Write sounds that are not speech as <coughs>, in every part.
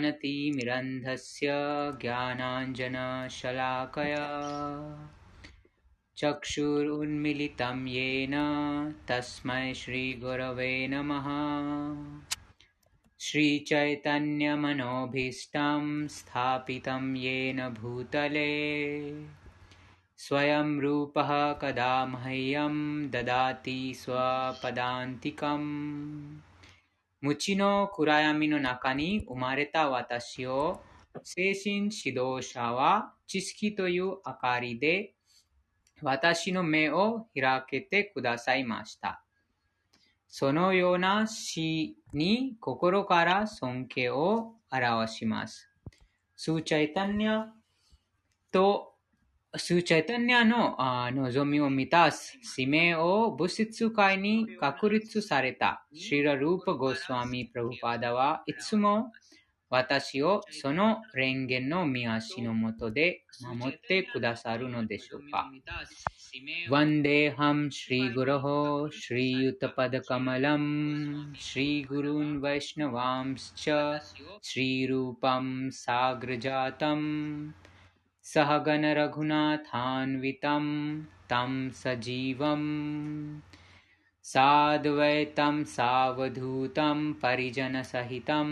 ॐ अज्ञानतिमिरन्धस्य ज्ञानाञ्जनशलाकया। चक्षुरुन्मिलितं येन तस्मै श्रीगुरवे नमः। श्रीचैतन्यमनोभीष्टं येन भूतले। स्वयं रूपः कदा मह्यं ददाति स्वपदान्तिकम्। 無知の暗闇の中に生まれた私を精神指導者は知識という明かりで私の目を開けてくださいました。そのような死に心から尊敬を表します。スーチャイタニャとスチャイタニアの望みを満たす使命を物質界に確立されたシーラ・ルーパ・ゴスワミ・プラブパダはいつも私をその蓮言の見足のもとで守ってくださるのでしょうか。ワンデーハム・シリ・グロホ・シリ・ユタパダ・カマラム・シリ・グルン・ヴァイシナワム・シャ・シリ・ルーパム・サグラジャータム साग्रजातं सहगणरघुनाथान्वितं तं सजीवम् साद्वैतं सावधूतं परिजनसहितं।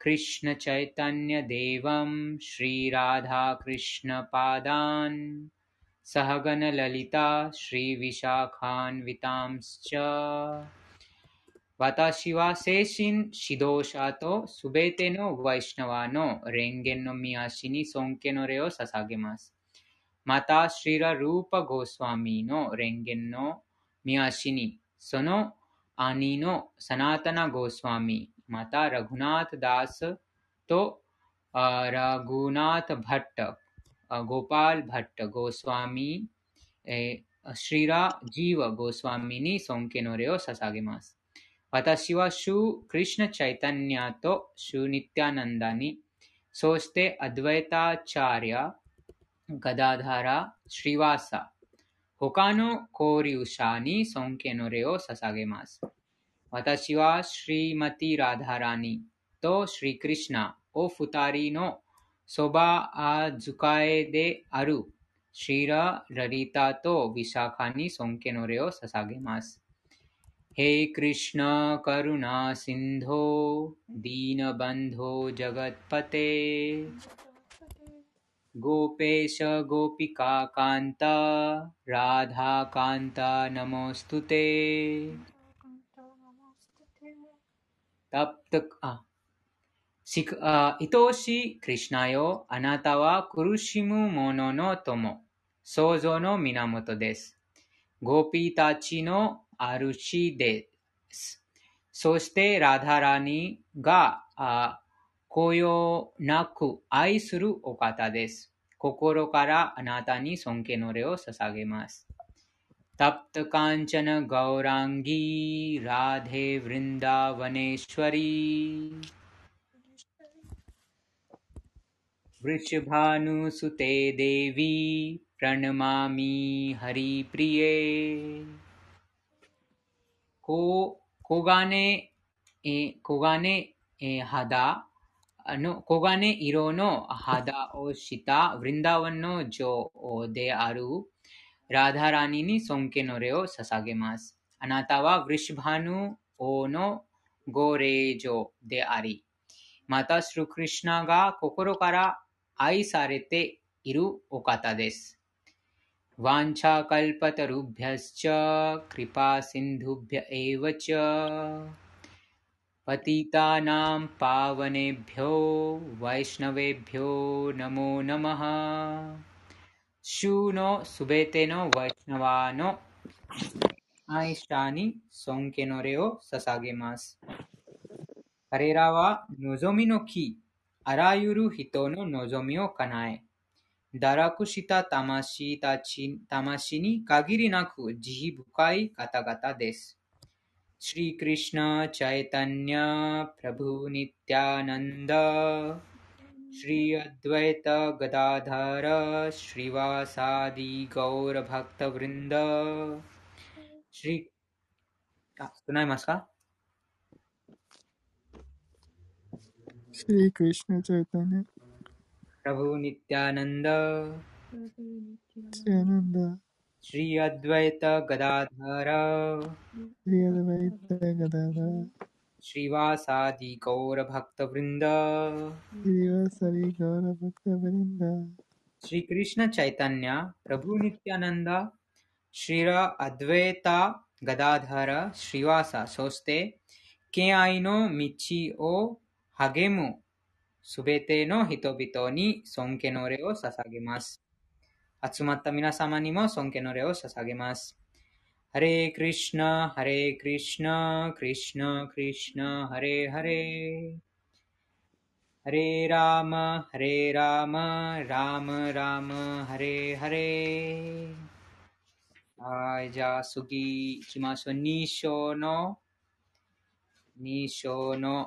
कृष्णचैतन्यदेवं श्रीराधाकृष्णपादान्। सहगणललिता श्रीविशाखान्वितांश्च 私は精神指導者とすべてのワイシナワの蓮華の見足に尊敬の礼を捧げます。また、シーラ・ルーパ・ゴスワミの蓮華の見足に、その兄のサナタナ・ゴスワミ、また、ラグナータ・ダースとラグナータ・バッタ、ゴパール・バッタ・ゴスワミ、シラ・ジーワ・ゴスワミに尊敬の礼を捧げます。私はシュー・クリシュナ・チャイタニアとシュー・ニティアナンダに、そしてアドヴェタ・チャーリア、ガダダラ、シリワーサ、他の交流者に尊敬の礼を捧げます。私はシリマティ・ラダラニとシリ・クリシュナお二人のそば使いであるシーラ・ラリタとビシャカに尊敬の礼を捧げます。हे कृष्ण करुणा सिन्धो दीनबन्धो जगत्पते गोपेश गोपिका कान्त राधाकान्त नमोऽस्तु ते तप्त आ しくあ愛おしいクリシナよ、あなたは苦しむ者の友、創造の源です。ゴーピーたちの 主です。そしてラダラニがあこよなく愛するお方です。心からあなたに尊敬の礼を捧げます。तप्त कांचन गौरांगी राधे वृंदावनेश्वरी वृषभानुसुते देवी प्रणमामि हरिप्रिये こ黄金、えー黄金、え肌あの黄金色の肌をしたヴリンダワンの女王であるラダラニに尊敬の礼を捧げます。あなたはヴリシバヌ王のご霊女であり、またシュルクリシュナが心から愛されているお方です。वाछाकुभ्य कृपा सिंधुभ्य च। पतितानां पावनेभ्यो, वैष्णवेभ्यो नमो नम। शूनो सुबेतेनो, वैष्णवानो। आयिष्टानि सोङ्केनोरेओ ससागेमास्। हरेरावा नोजोमि नो की अरायुरु हितो नो नोजोमियो कनाए 尊敬の礼を捧げます。彼らは望みの木、あらゆる人の望みを叶 प्रभु नित्यानंद श्री अद्वैत गदाधर श्री अद्वैत गदाधर श्रीवासादि गौर भक्त वृंद श्रीवासादि गौर भक्त वृंद श्री कृष्ण चैतन्य प्रभु नित्यानंद ಶ್ರೀರ ಅದ್ವೈತ ಗದಾಧರ ಶ್ರೀವಾಸ ಸೋಸ್ತೆ ಕೆ ಐನೋ ಮಿಚ್ಚಿ ಓ ಹಗೆಮು すべての人々に尊敬の礼を捧げます。集まった皆様にも尊敬の礼を捧げます。ハレークリシナ、ハレークリシナ、クリシナ、クリシナ、ハレーハレー。ハレーラーマ、ハレーラーマ、ラーマ、ラーマ、ハレーハレー。はい、じゃあ次行きましょう。2章の、2章の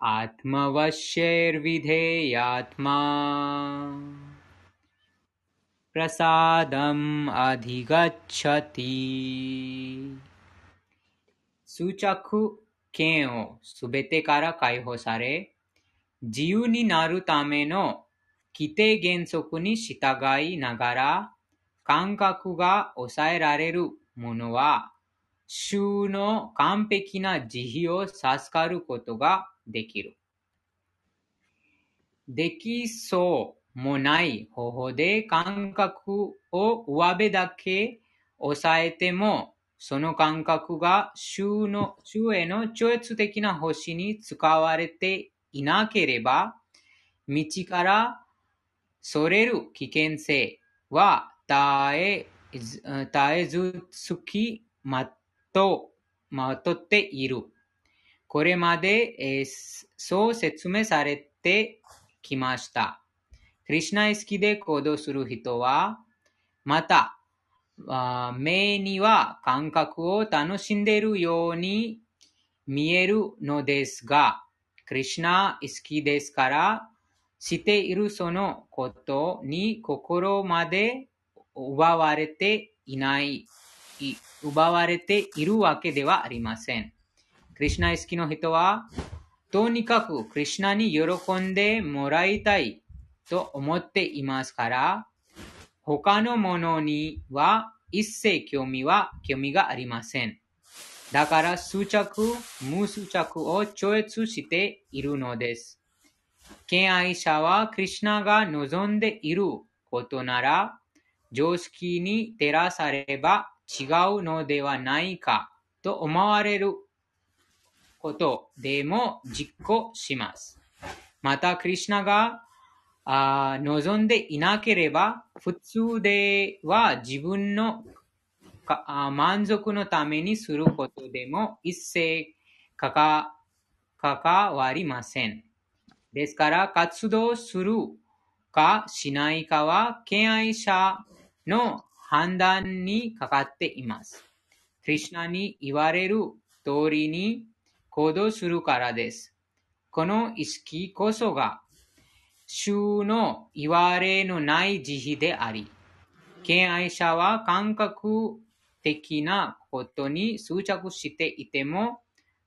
आत्मवश्यैर्विधेयात्मा प्रसादम् अधिगच्छति 執着権をすべてから解放され、自由になるための規定原則に従いながら、感覚が抑えられるものは、衆の完璧な慈悲を授かることが できる。できそうもない方法で感覚を上辺だけ抑えても、その感覚が衆の衆への超越的な星に使われていなければ、道からそれる危険性は絶えず絶えずつきまとまとっている。これまで、えーそう説明されてきました。クリシナ意識で行動する人は、また、目には感覚を楽しんでいるように見えるのですが、クリシナ意識ですから、しているそのことに心まで奪われていな、い奪われているわけではありません。クリシナ意識の人は、とにかくクリシナに喜んでもらいたいと思っていますから、他のものには一切興味は興味がありません。だから執着、無執着を超越しているのです。敬愛者はクリシナが望んでいることなら、常識に照らされば違うのではないかと思われることでも実行します。また、クリシナがあ望んでいなければ、普通では自分のか満足のためにすることでも一切かか関わりません。ですから、活動するかしないかは、敬愛者の判断にかかっています。クリシナに言われる通りに行動するからです。この意識こそが、衆の言われのない慈悲であり、敬愛者は感覚的なことに執着していても、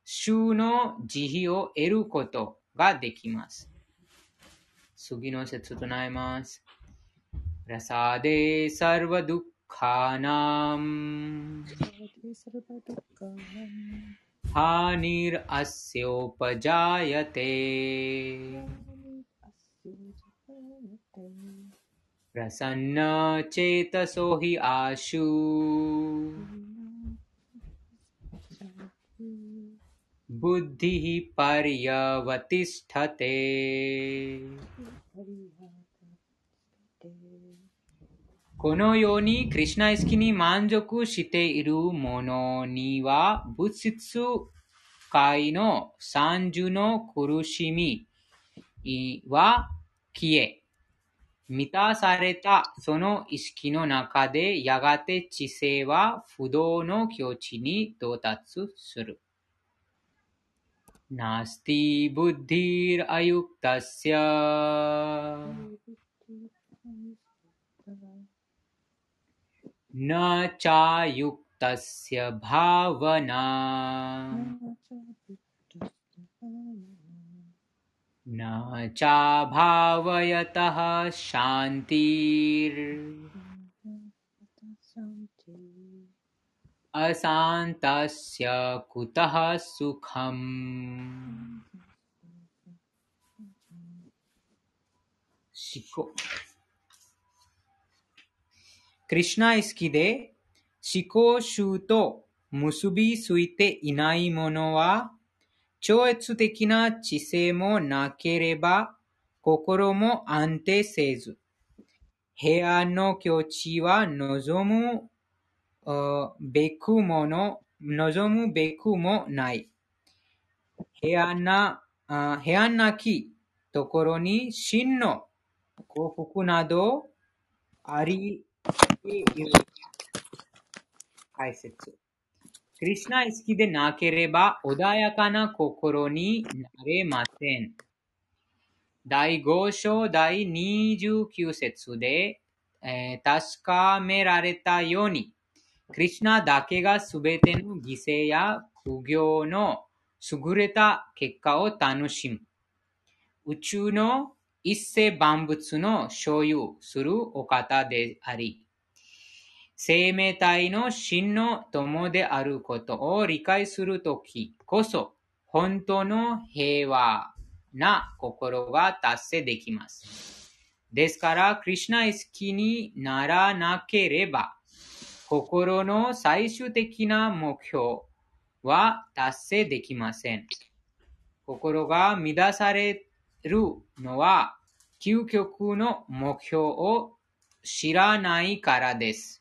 衆の慈悲を得ることができます。次の説となります。プラ हानिरस्योपजायते। प्रसन्न चेतसो हि आशु। बुद्धि पर्यवतिष्ठते। このように、クリシナ意識に満足している者には、物質界の三重の苦しみは消え、満たされたその意識の中で、やがて知性は不動の境地に到達する。नास्ति बुद्धिरयुक्तस्य न चायुक्तस्य भावना न चाभावयतः शान्तिर् अशान्तस्य कुतः सुखम्。クリシナ意識で思考集と結びついていないものは、超越的な知性もなければ、心も安定せず、平安の境地は望むべくもの、望むべくもない。平安な、平安なきところに真の幸福などあり。解説。クリシナ意識でなければ穏やかな心になれません。第5章第29節で、えー、確かめられたように、クリシナだけがすべての犠牲や苦行の優れた結果を楽しむ。宇宙の一切万物の所有するお方であり、生命体の真の友であることを理解するときこそ、本当の平和な心が達成できます。ですから、クリュナ意識にならなければ、心の最終的な目標は達成できません。心が乱されるのは、究極の目標を知らないからです。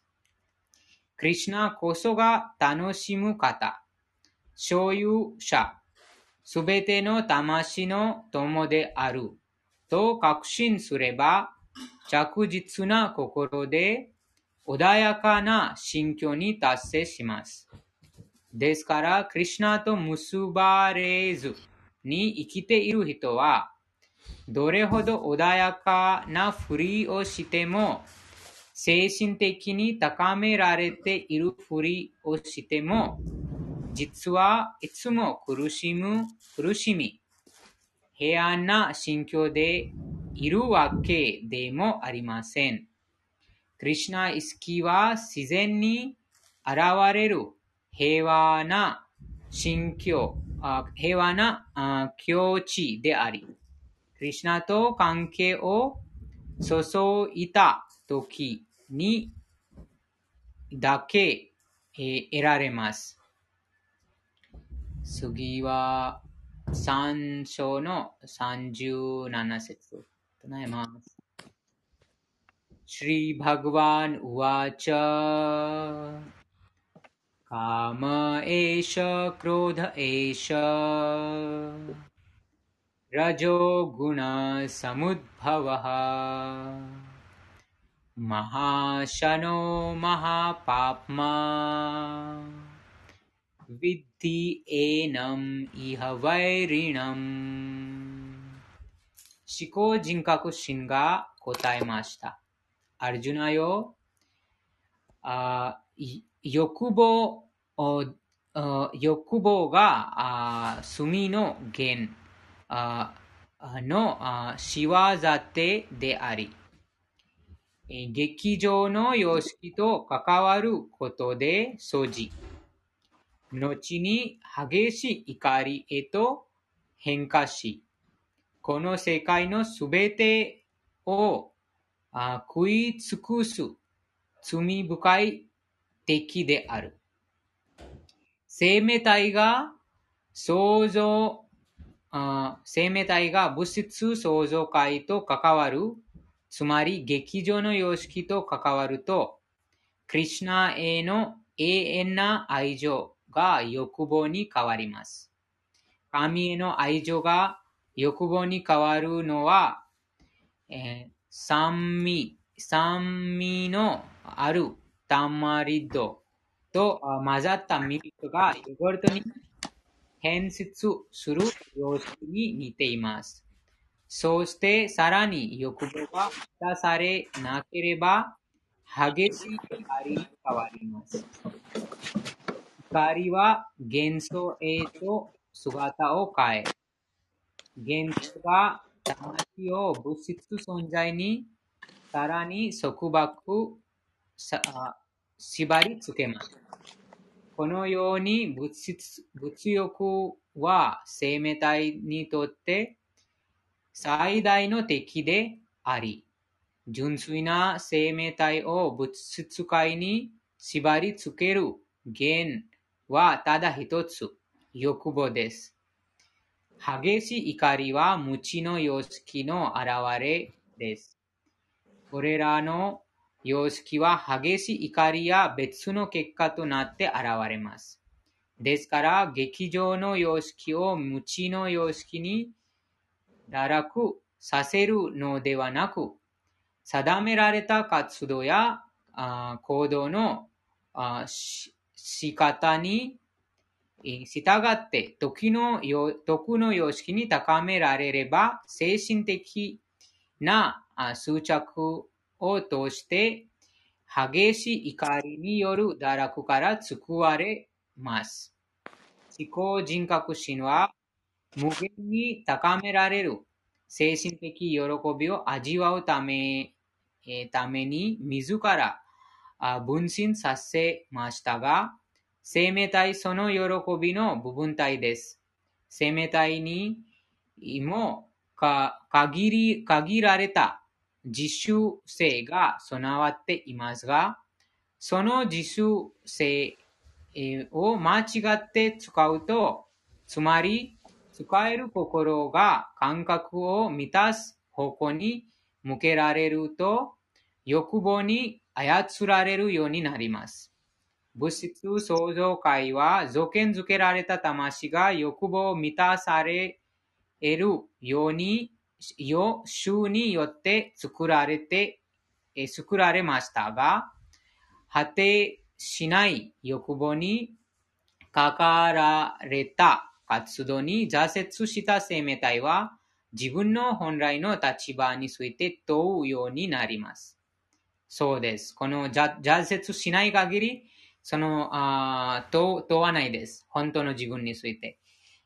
クリシナこそが楽しむ方、所有者、すべての魂の友であると確信すれば、着実な心で穏やかな心境に達成します。ですから、クリュナと結ばれずに生きている人は、どれほど穏やかなふりをしても、精神的に高められているふりをしても、実はいつも苦しむ、苦しみ、平安な心境でいるわけでもありません。クリシナ意識は自然に現れる平和な心境、平和な境地であり、クリシナと関係を注いだ時にだけ、え得られます。次は3章の37節となります。श्रीभगवान् उवाच काम एष क्रोध एष रजो गुणसमुद्भवः महाशनो महापाप्मा विद्धि एनम् इह वैरिणम् 思考人格心が答えました。アルジュナよ、あ欲望欲望が罪の源の仕業手であり、 劇場の様式と関わることで掃除。後に激しい怒りへと変化し、この世界のすべてを食い尽くす罪深い敵である。生命体が創造、生命体が物質創造界と関わる、つまり劇場の様式と関わると、クリシュナへの永遠な愛情が欲望に変わります。神への愛情が欲望に変わるのは、えー酸味、酸味のあるタマリッドと混ざったミルクがヨーグルトに変質する様式に似ています。そしてさらに欲望が満たされなければ激しい怒りに変わります。怒りは幻想へと姿を変え、現実が魂を物質存在にさらに束縛さ縛り付けます。このように物質物欲は生命体にとって最大の敵であり、純粋な生命体を物質界に縛り付ける原はただ一つ、欲望です。激しい怒りは無知の様式の現れです。これらの様式は激しい怒りや別の結果となって現れます。ですから、劇場の様式を無知の様式に堕落させるのではなく、定められた活動や行動の仕方に従って時の徳の様式に高められれば精神的なあ執着を通して激しい怒りによる堕落から救われます。思考人格心は無限に高められる精神的喜びを味わうため,、えために自らあ分身させましたが、生命体その喜びの部分体です。生命体にもか限り限られた自主性が備わっていますが、その自主性を間違って使うと、つまり使える心が感覚を満たす方向に向けられると、欲望に操られるようになります。物質創造界は造形づけられた魂が欲望を満たされるように、よ主によって作られて、え作られましたが、果てしない欲望にかかられた活動に挫折した生命体は自分の本来の立場について問うようになります。そうです。この挫折しない限り、その、あ問問わないです。本当の自分について。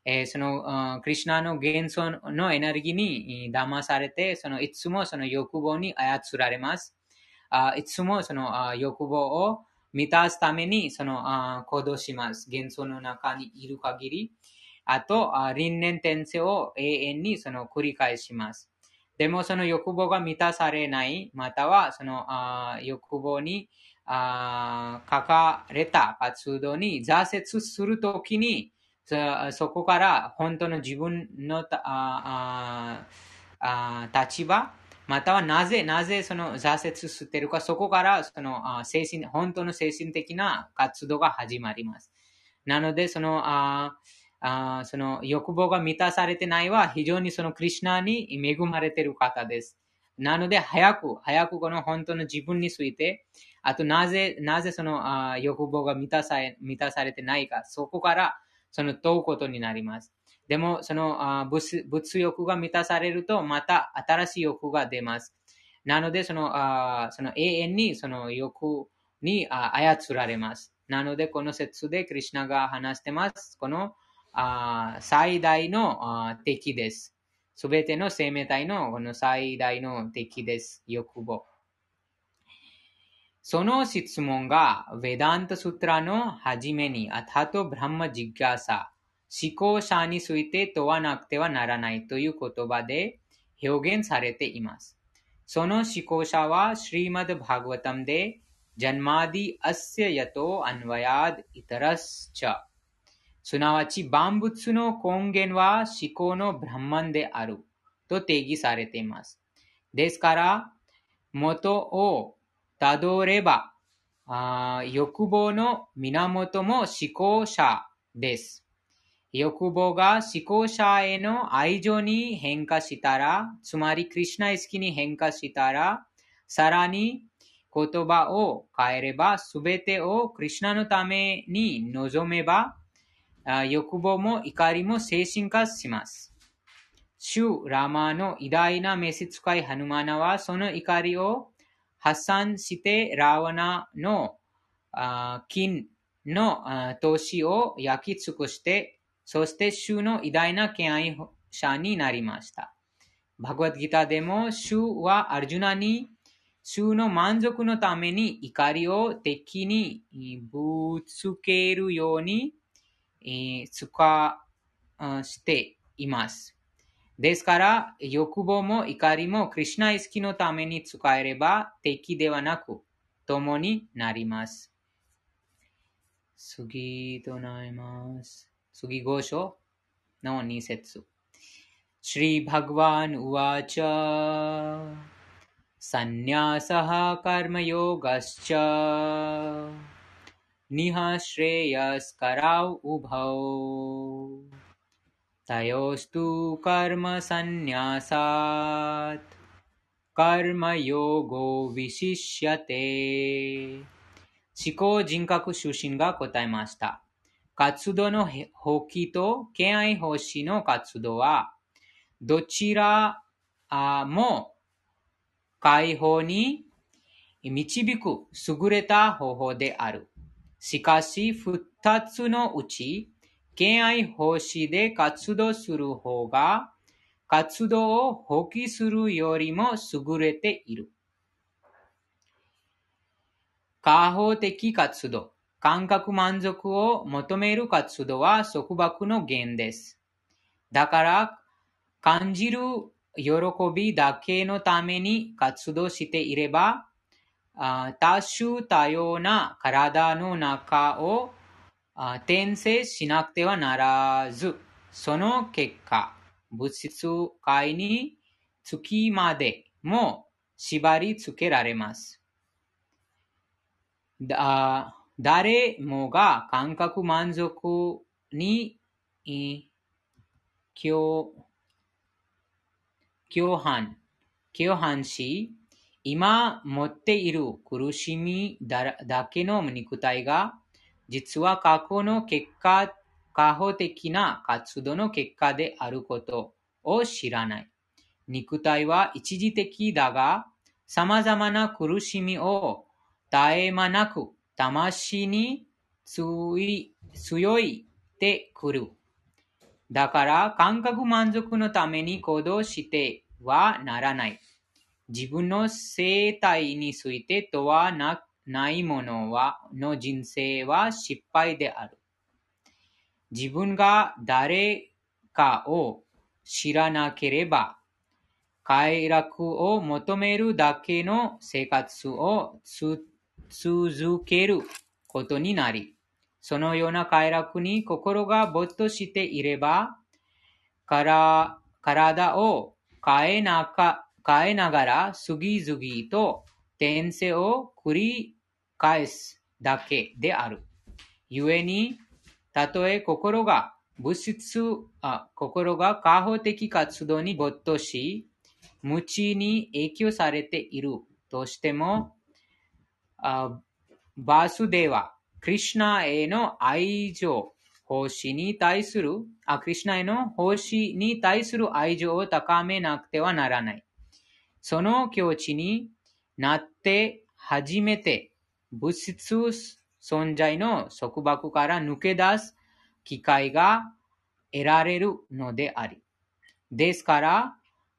えーその、クリュナの元素のエネルギーに騙されて、そのいつもその欲望に操られます。あいつもそのあ欲望を満たすためにそのあ行動します。元素の中にいる限り。あと、あ輪廻転生を永遠にその繰り返します。でもその欲望が満たされない、またはその欲望に書かれた活動に挫折するときに、そこから本当の自分のああ立場、またはなぜ、なぜその挫折してるか、そこからその精神、本当の精神的な活動が始まります。なので、その、ああその欲望が満たされてないは非常にそのクリシュナに恵まれてる方です。なので、早く、早くこの本当の自分について、あとなぜ、なぜそのあ欲望が満たされ満たされてないか、そこからその問うことになります。でも、そのあ物物欲が満たされると、また新しい欲が出ます。なので、そのあその永遠にその欲にあ操られます。なので、この説でクリシュナが話してます。このあ最大のあ敵です。すべての生命体のこの最大の敵です。欲望。その質問が、ヴェダントストラの初めに、アタト・ブランマ・ジギャーサ、思考者について問わなくてはならないという言葉で表現されています。その思考者は、シリマド・バーガタムで、ジャンマディ・アッセヤト・アンワヤド・イタラスチャ。すなわち万物の根源は思考のブランマンであると定義されています。ですから、元をたどれば、欲望の源も思考者です。欲望が思考者への愛情に変化したら、つまりクリュナ意識に変化したら、さらに言葉を変えれば、すべてをクリュナのために望めば、欲望も怒りも精神化します。シュ・ラマの偉大な召使いハヌマナはその怒りを発散してラワナの金の投資を焼き尽くして、そして主の偉大な敬愛者になりました。バグワッドギターでも主はアルジュナに主の満足のために怒りを敵にぶつけるようにえー、使しています。ですから、欲望も怒りもクリュナ意識のために使えれば敵ではなく共になります。次となります？次五章の二節。シリバグワン・ウワチャ、サンニャサハ・カルマヨガスチャ。कर्मयोगश्च निःश्रेयस्करौ उभौ तयोस्तु कर्मसन्न्यासात् कर्मयोगो विशिष्यते 思考人格出身が答えました。活動の放棄と敬愛奉仕の活動は、どちらも解放に導く優れた方法である。 しかし、二つのうち、敬愛奉仕で活動する方が、活動を放棄するよりも優れている。過方的活動、感覚満足を求める活動は束縛の源です。だから、感じる喜びだけのために活動していれば、多種多様な体の中を転生しなくてはならず、その結果、物質界につきまでも縛り付けられます。だ誰もが感覚満足に共共犯、共犯し、今持っている苦しみだけの肉体が、実は過去の結果、過保的な活動の結果であることを知らない。肉体は一時的だが、様々な苦しみを絶え間なく魂に強いてくる。だから感覚満足のために行動してはならない。自分の生態についてとはないものはの人生は失敗である。自分が誰かを知らなければ快楽を求めるだけの生活を続けることになり、そのような快楽に心が没頭していれば、から体を変えなか変えながら次々と転生を繰り返すだけである。故に、たとえ心が物質あ、心が過保的活動に没頭し、無知に影響されているとしても、バースデーは、クリュナへの愛情、奉仕に対する、あ、クリュナへの奉仕に対する愛情を高めなくてはならない。その境地になって初めて物質存在の束縛から抜け出す機会が得られるのであり。ですから、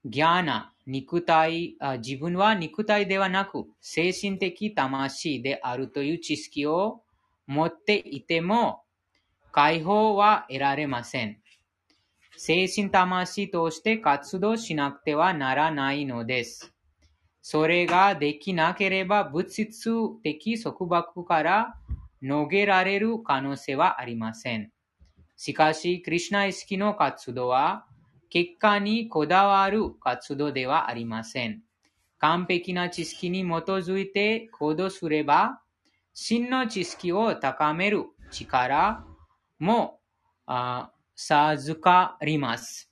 ギャーナ、肉体、自分は肉体ではなく精神的魂であるという知識を持っていても解放は得られません。精神魂として活動しなくてはならないのです。それができなければ物質的束縛から逃げられる可能性はありません。しかし、クリシナ意識の活動は、結果にこだわる活動ではありません。完璧な知識に基づいて行動すれば、真の知識を高める力も授かります。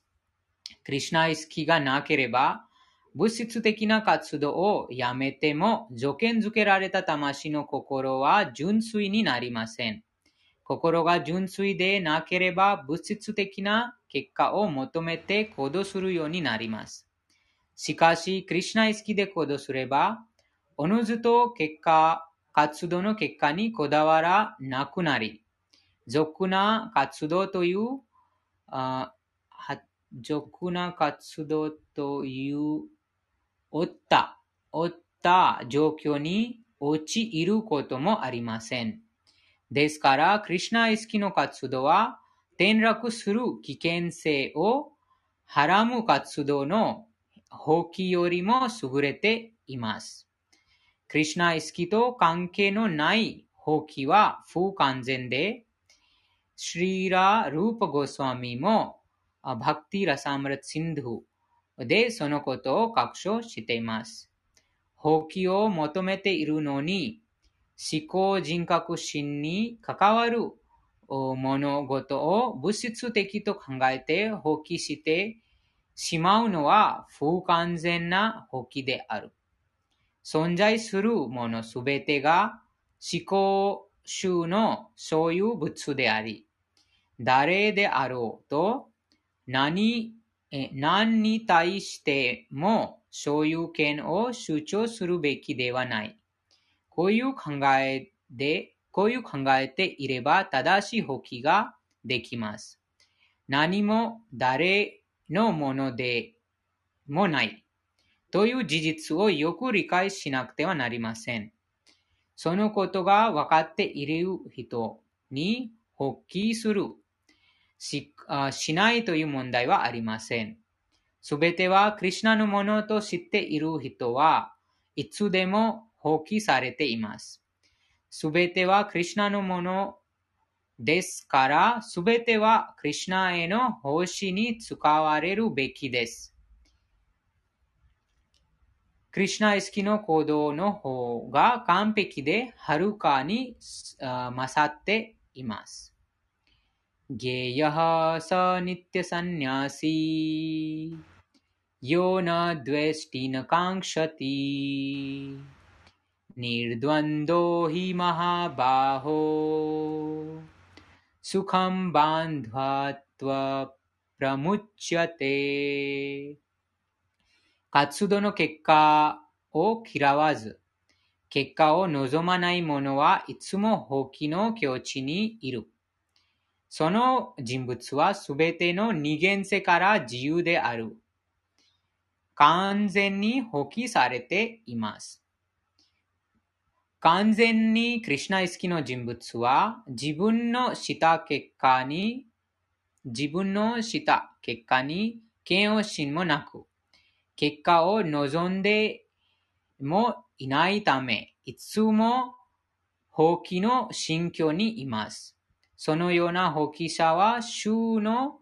クリシナ意識がなければ、物質的な活動をやめても、条件付けられた魂の心は純粋になりません。心が純粋でなければ、物質的な結果を求めて行動するようになります。しかし、クリュナ意識で行動すれば、おのずと結果、活動の結果にこだわらなくなり、俗な活動という、俗な活動という負った、負った状況に陥ることもありません。ですから、クリシュナ意識の活動は、転落する危険性をはらむ活動の放棄よりも優れています。クリシュナ意識と関係のない放棄は不完全で、シリーラ・ルーパ・ゴスワミも、バクティ・ラサームリタ・シンドゥでそのことを確証しています。放棄を求めているのに、思考人格心に関わる物事を物質的と考えて放棄してしまうのは不完全な放棄である。存在するものすべてが思考集の所有物であり、誰であろうと何何に対しても所有権を主張するべきではない。こういう考えで、こういう考えていれば正しい放棄ができます。何も誰のものでもないという事実をよく理解しなくてはなりません。そのことが分かっている人に放棄するししないという問題はありません。すべてはクリュナのものと知っている人はいつでも放棄されています。すべてはクリュナのものですから、すべてはクリュナへの奉仕に使われるべきです。クリュナ意識の行動の方が完璧ではるかに勝っています。ज्ञेयः स नित्यसन्न्यासी यो न द्वेष्टि न काङ्क्षति निर्द्वन्द्वो हि महाबाहो सुखं बान्ध्वात्वप्रमुच्यते 活動の結果を嫌わず、結果を望まない者はいつも放棄の境地にいる。その人物はすべての二元性から自由である。完全に放棄されています。完全にクリュナ意識の人物は自分のした結果に、自分のした結果に嫌悪心もなく、結果を望んでもいないため、いつも放棄の心境にいます。そのような放棄者は主の、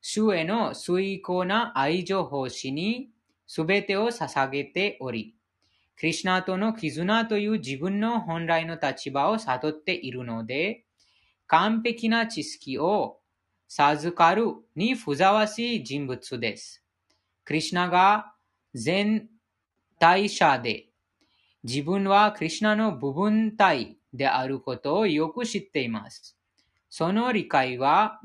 主への崇高な愛情奉仕に全てを捧げており、クリュナとの絆という自分の本来の立場を悟っているので、完璧な知識を授かるにふざわしい人物です。クリュナが全体者で、自分はクリュナの部分体であることをよく知っています。その理解は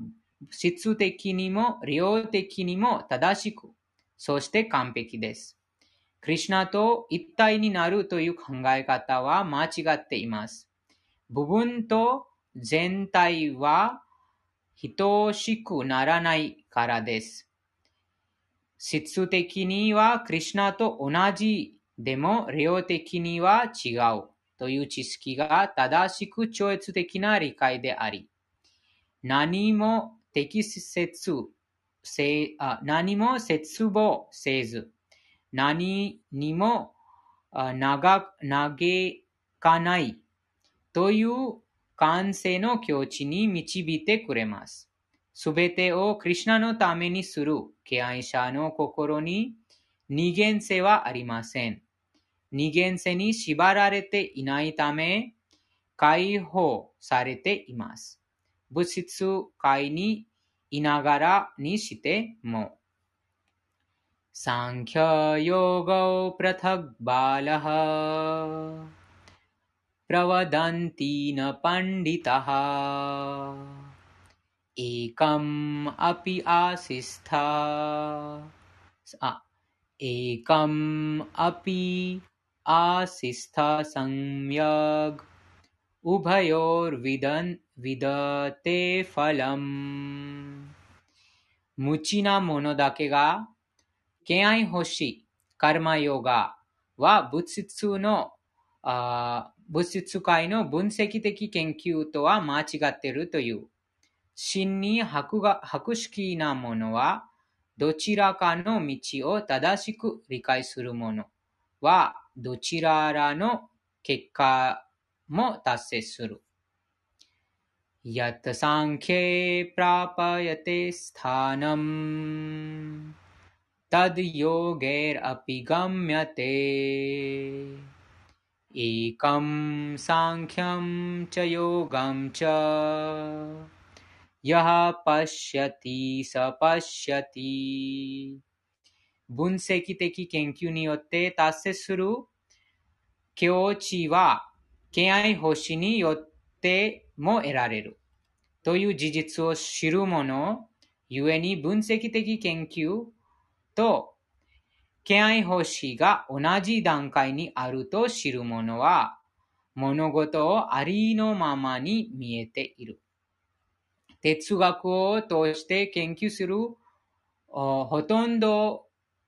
質的にも量的にも正しく、そして完璧です。クリュナと一体になるという考え方は間違っています。部分と全体は等しくならないからです。質的にはクリュナと同じでも量的には違うという知識が正しく超越的な理解であり、何も適切せあ何も絶望せず、何にも長嘆かないという感性の境地に導いてくれます。すべてをクリシナのためにする敬愛者の心に二元性はありません。二元性に縛られていないため、解放されています。物質界にいながらにしても。साङ्ख्ययोगौ पृथग्बालः प्रवदन्ति न पण्डितः एकम् अपि आसिस्था आ, एकम् अपि आसिस्था सम्यग् उभयोर्विदन् विदते फलम् 無知な者だけが、敬愛欲しいカルマヨガは物質のあー物質界の分析的研究とは間違っているという。 真に博が博識な者は、どちらかの道を正しく理解する者は、どちららの結果も達成する。यत् साङ्ख्ये प्रापयते स्थानम् तद् योगैरपि गम्यते एकं साङ्ख्यं च योगं च यः पश्यति स पश्यति 分析的研究によって達成する境地は敬愛星によっても得られる。という事実を知る者、ゆえに分析的研究と敬愛星が同じ段階にあると知る者は、物事をありのままに見えている。 哲学を通して研究するほとんど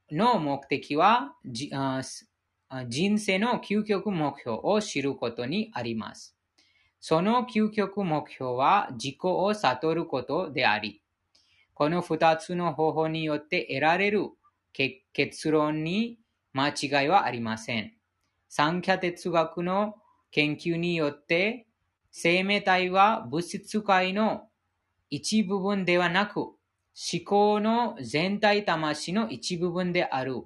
の目的は、人生の究極目標を知ることにあります。その究極目標は自己を悟ることであり、この二つの方法によって得られる結論に間違いはありません。三キャ哲学の研究によって、生命体は物質界の一部分ではなく、思考の全体魂の一部分である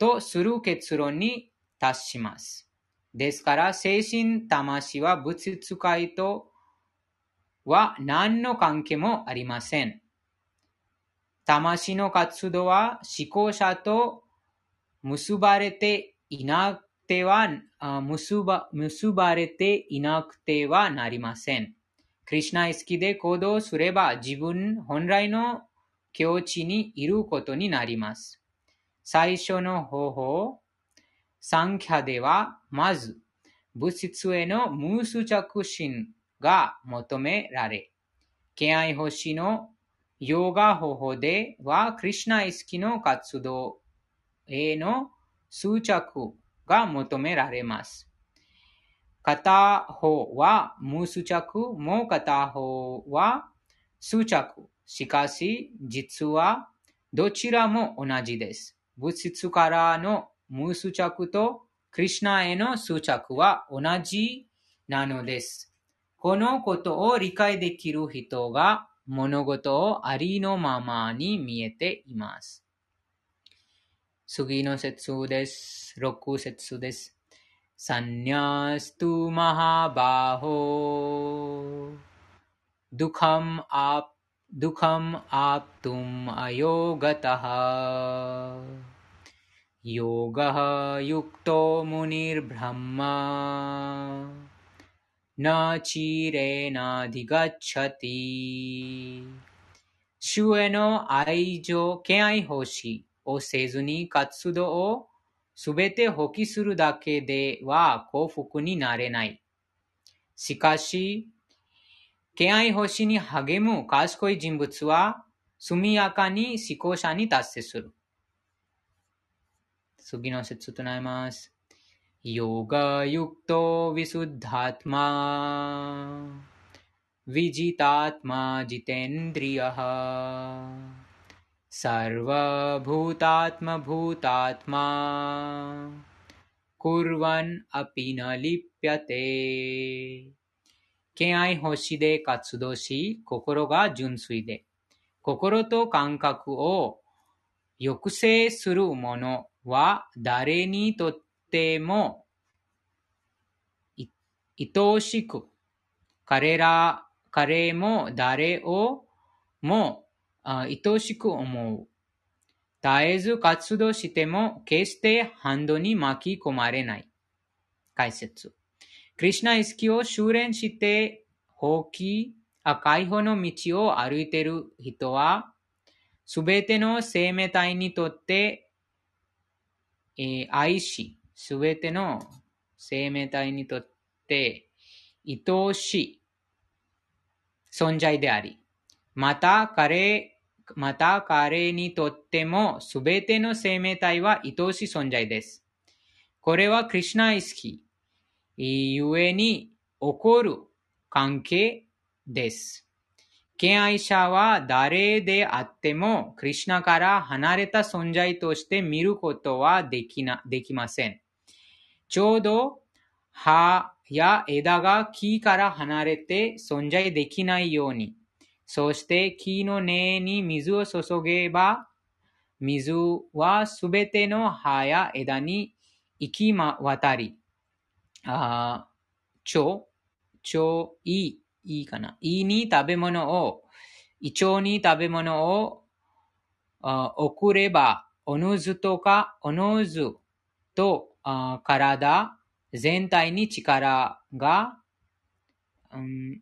とする結論に達します。ですから、精神魂は物質界とは何の関係もありません。魂の活動は思考者と結ばれていなくては、結ば結ばれていなくてはなりません。クリシナ意識で行動すれば自分本来の境地にいることになります。最初の方法、三キャでは、まず、物質への無執着心が求められ、敬愛星のヨガ方法では、クリシナ意識の活動への執着が求められます。片方は無執着、もう片方は執着。しかし、実はどちらも同じです。物質からの無執着とクリシナへの執着は同じなのです。このことを理解できる人が物事をありのままに見えています。次の説です。6節です。संन्यास्तु महाबाहो। दुखम आप, दुखम आप्तुम अयोगतः। योगः युक्तो मुनिर्ब्रह्म। न चिरेणाधिगच्छति। शुएनो आइजो क्याई होशी? ओ सेजुनी, कत्सुदो, ओ すべて放棄するだけでは幸福になれない。しかし、敬愛欲しに励む賢い人物は速やかに思考者に達成する。次の説となります。ヨガユクトヴィスッダーマヴィジタートマジテンドリアハサルヴァブータートマブータートマクルワンアピナリピャテ敬愛欲しで活動し、心が純粋で、心と感覚を抑制するものは誰にとっても愛おしく、彼ら、彼も誰をも愛しく思う。絶えず活動しても決して反動に巻き込まれない。解説。クリュナ意識を修練して放棄、解放の道を歩いている人は、すべての生命体にとって、えー、愛し、すべての生命体にとって愛おしい存在であり、また彼、また彼にとってもすべての生命体は愛しい存在です。これはクリュナ意識、ゆえに起こる関係です。敬愛者は誰であっても、クリュナから離れた存在として見ることはできなできません。ちょうど葉や枝が木から離れて存在できないように、そして木の根に水を注げば、水はすべての葉や枝に行き渡り、あ腸、腸、胃、いいいかな。胃に食べ物を、胃腸に食べ物を送れば、おのずとか、おのずと体全体に力が、うん、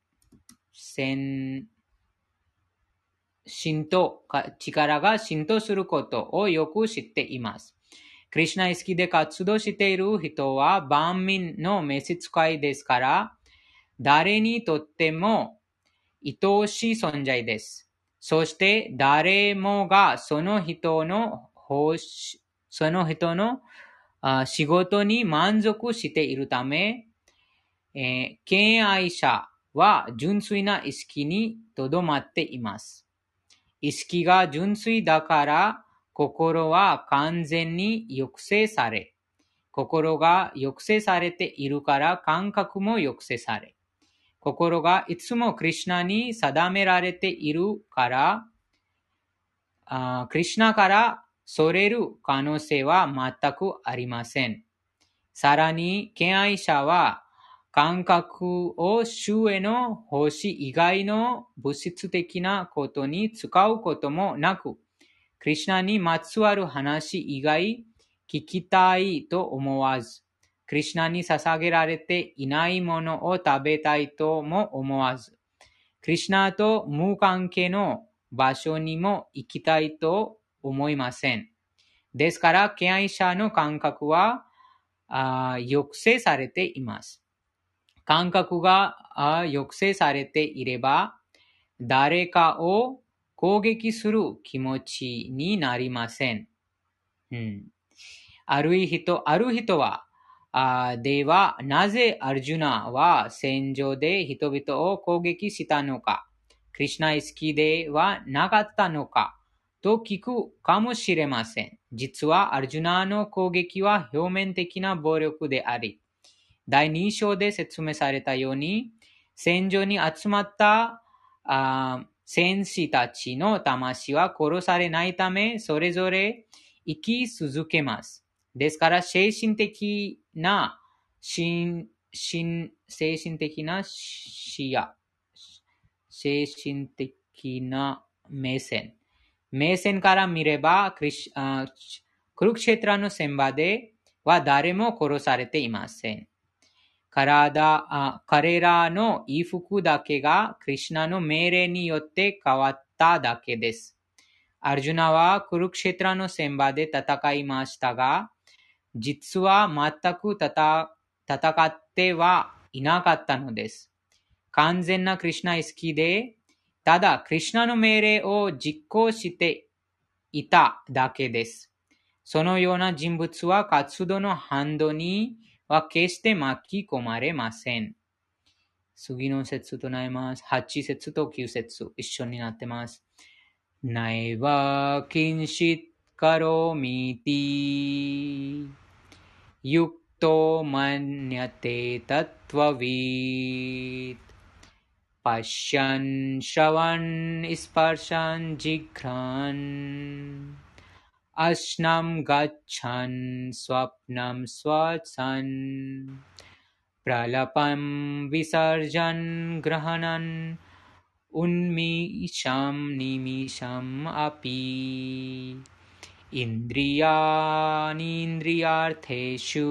浸透、力が浸透することをよく知っています。クリュナ意識で活動している人は万民の召使いですから、誰にとっても愛おしい存在です。そして誰もがその人のその人の仕事に満足しているため、えー、敬愛者は純粋な意識にとどまっています。意識が純粋だから心は完全に抑制され、心が抑制されているから感覚も抑制され、心がいつもクリュナに定められているから、あクリュナからそれる可能性は全くありません。さらに、敬愛者は感覚を周への星以外の物質的なことに使うこともなく、クリュナにまつわる話以外聞きたいと思わず、クリュナに捧げられていないものを食べたいとも思わず、クリュナと無関係の場所にも行きたいと思いません。ですから、敬愛者の感覚は抑制されています。感覚が抑制されていれば、誰かを攻撃する気持ちになりません。うん、ある人、ある人は、あでは、なぜアルジュナは戦場で人々を攻撃したのか、クリュナイスキではなかったのか、と聞くかもしれません。実はアルジュナの攻撃は表面的な暴力であり、第2章で説明されたように、戦場に集まった戦士たちの魂は殺されないため、それぞれ生き続けます。ですから、精神的な、精神的な視野、精神的な目線。目線から見れば、クリシクルクシェトラの戦場では誰も殺されていません。体、彼らの衣服だけがクリシナの命令によって変わっただけです。アルジュナはクルクシェトラの戦場で戦いましたが、実は全く戦ってはいなかったのです。完全なクリシナ意識で、ただクリシナの命令を実行していただけです。そのような人物は活動の反動には決して巻き込まれません。次の説となります。8節と9節一緒になってます。ナイバキンシッカロミティユクトマニャテタトワヴィ पश्यन् श्रवन् स्पर्शन् जिघ्रन् अश्नं गच्छन् स्वप्नं स्वसन् प्रलपं विसर्जन् ग्रहणन् उन्मीषं निमिषम् अपि। इन्द्रियाणीन्द्रियार्थेषु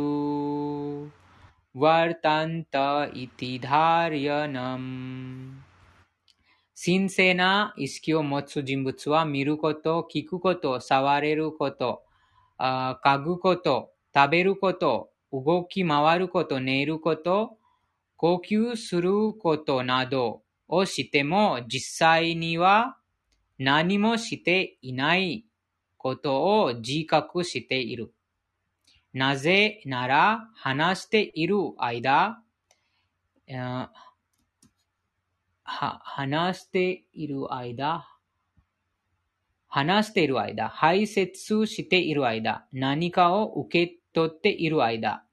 वर्तन्त इति धार्यनम् 神聖な意識を持つ人物は見ること、聞くこと、触れること、あ嗅ぐこと、食べること、動き回ること、寝ること、呼吸することなどをしても実際には何もしていないことを自覚している。なぜなら話している間、話している間、話している間、排泄している間、何かを受け取っている間、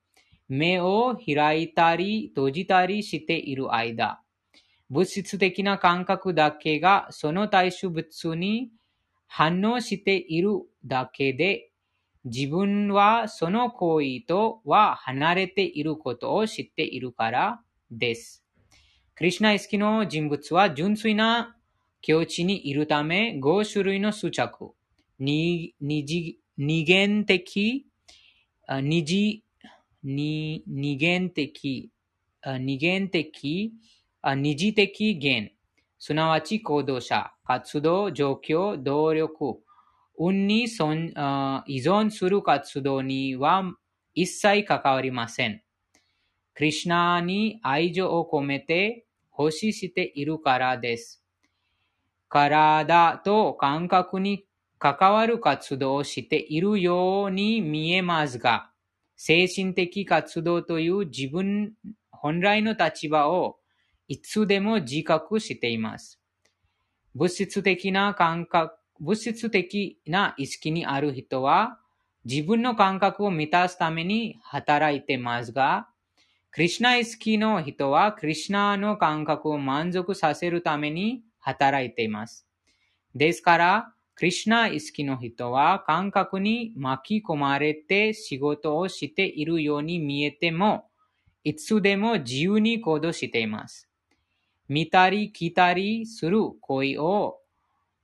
目を開いたり閉じたりしている間、物質的な感覚だけがその対象物に反応しているだけで、自分はその行為とは離れていることを知っているからです。クリシュナ意識の人物は純粋な境地にいるため、5種類の執着、二次二元的、二次、二二元的、二元的、二次的元、すなわち行動者、活動、状況、動力、運に依存する活動には一切関わりません。クリシュナに愛情を込めて奉仕しているからです。体と感覚に関わる活動をしているように見えますが、精神的活動という自分本来の立場をいつでも自覚しています。物質的な感覚、物質的な意識にある人は、自分の感覚を満たすために働いてますが、クリシュナ意識の人は、クリシナの感覚を満足させるために働いています。ですから、クリシュナ意識の人は感覚に巻き込まれて仕事をしているように見えても、いつでも自由に行動しています。見たり聞いたりする行為を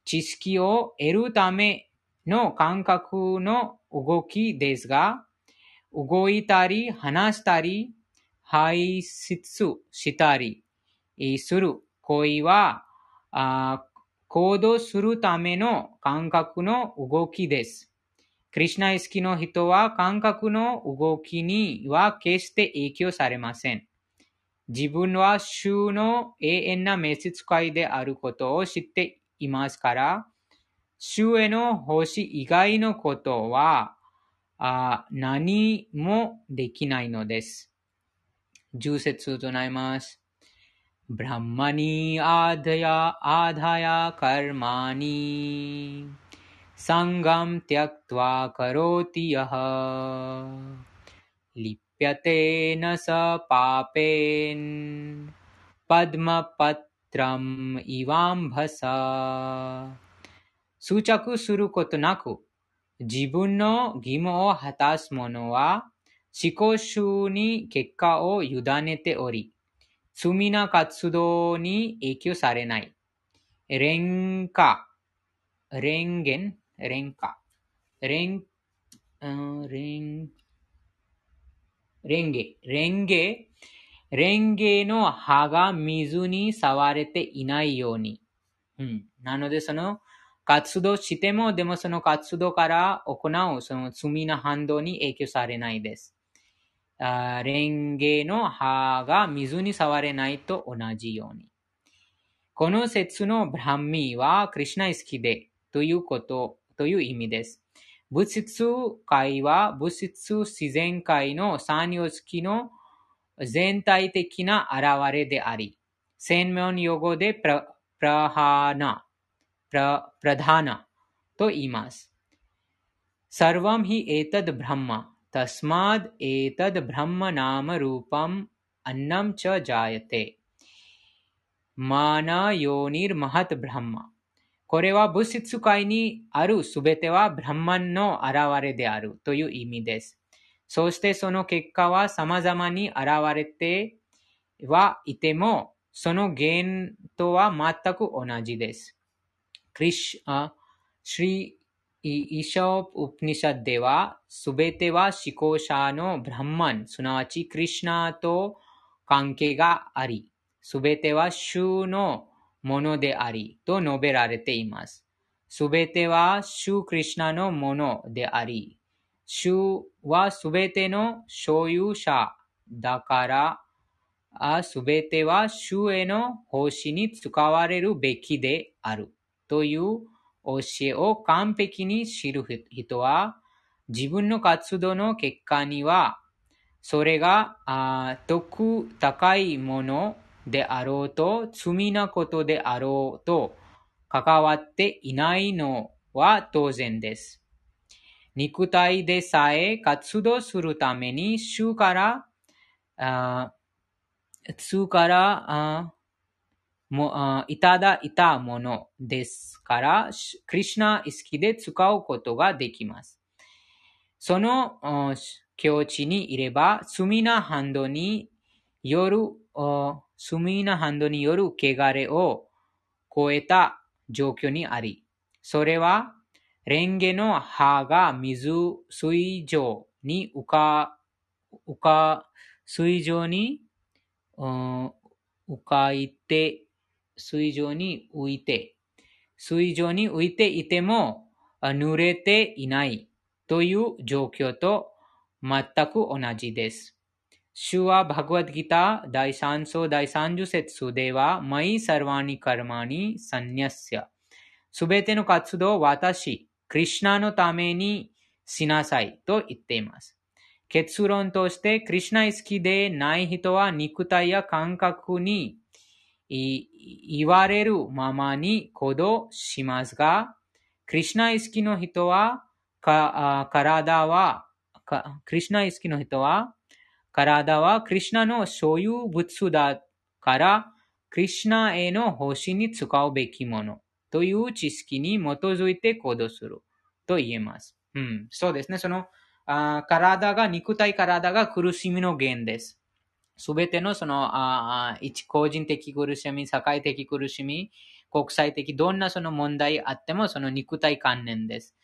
知識を得るための感覚の動きですが、動いたり話したり排出したりする行為は、あ行動するための感覚の動きです。クリシュナ意識の人は感覚の動きには決して影響されません。自分は主の永遠な召使いであることを知っていますから、主への奉仕以外のことはあ何もできないのです。जुसेत्सुतोनाइमास ब्रह्मणि आधया आधाया कर्माणि। सङ्गं त्यक्त्वा करोति यः। लिप्यते न स पापेन्। पद्मपत्रम् इवाम्भसा। सुचकु सुरुकोतनाकु জীবন্য जीवनो ও হাতাস মনোয়া 思考集に結果を委ねており、罪な活動に影響されない。連歌、連言、連歌、連、うん連、レンゲ、レンゲ、レンゲの葉が水に触れていないように。うん、なので、その活動しても、でもその活動から行うその罪な反動に影響されないです。あレンゲの葉が水に触れないと同じように。この説のブランミは、クリュナイスキでということ、という意味です。物質界は物質自然界の三様式の全体的な現れであり、専門用語でプラプラハーナ、プラプラダーナと言います。サルワムヒエタドブラマ तस्माद् एतद् ब्रह्म नाम रूपम् अन्नं च जायते マーナヨーニルマハトブランマ。これは物質界にあるすべてはブランマンの現れであるという意味です。そしてその結果は様々に現れてはいても、その原因とは全く同じです。クリシあシリ イショープ・ニシャでは、すべては思考者のブランマン、すなわちクリシナと関係があり、すべては主のものであり、と述べられています。すべては主クリシナのものであり、主はすべての所有者だから、すべては主への奉仕に使われるべきであるという教えを完璧に知る人は、自分の活動の結果には、それがあ得高いものであろうと、罪なことであろうと、関わっていないのは当然です。肉体でさえ活動するために、主から、あ主からもいただいたものですから、クリシナ意識で使うことができます。その境地にいれば、罪なハンドによる、罪なハンドによる汚れを超えた状況にあり、それは、レンゲの葉が水、水上に浮か、浮か、水上に、浮かいて水上に浮いて、水上に浮いていても濡れていないという状況と全く同じです。主はバグワッドギター第3章第30節では、マイサルワニカルマニサンニャスヤ。すべての活動を私、クリシナのためにしなさいと言っています。結論として、クリシナ意識でない人は肉体や感覚に言われるままに行動しますが、クリシナ意識の人は、体は、クリシナ意識の人は、体はクリシナの所有物だから、クリシナへの方針に使うべきものという知識に基づいて行動すると言えます。うん、そうですね。その、あ体が、肉体体が苦しみの源です。すべてのその、あ一個人的苦しみ、社会的苦しみ、国際的、どんなその問題あっても、その肉体関連です。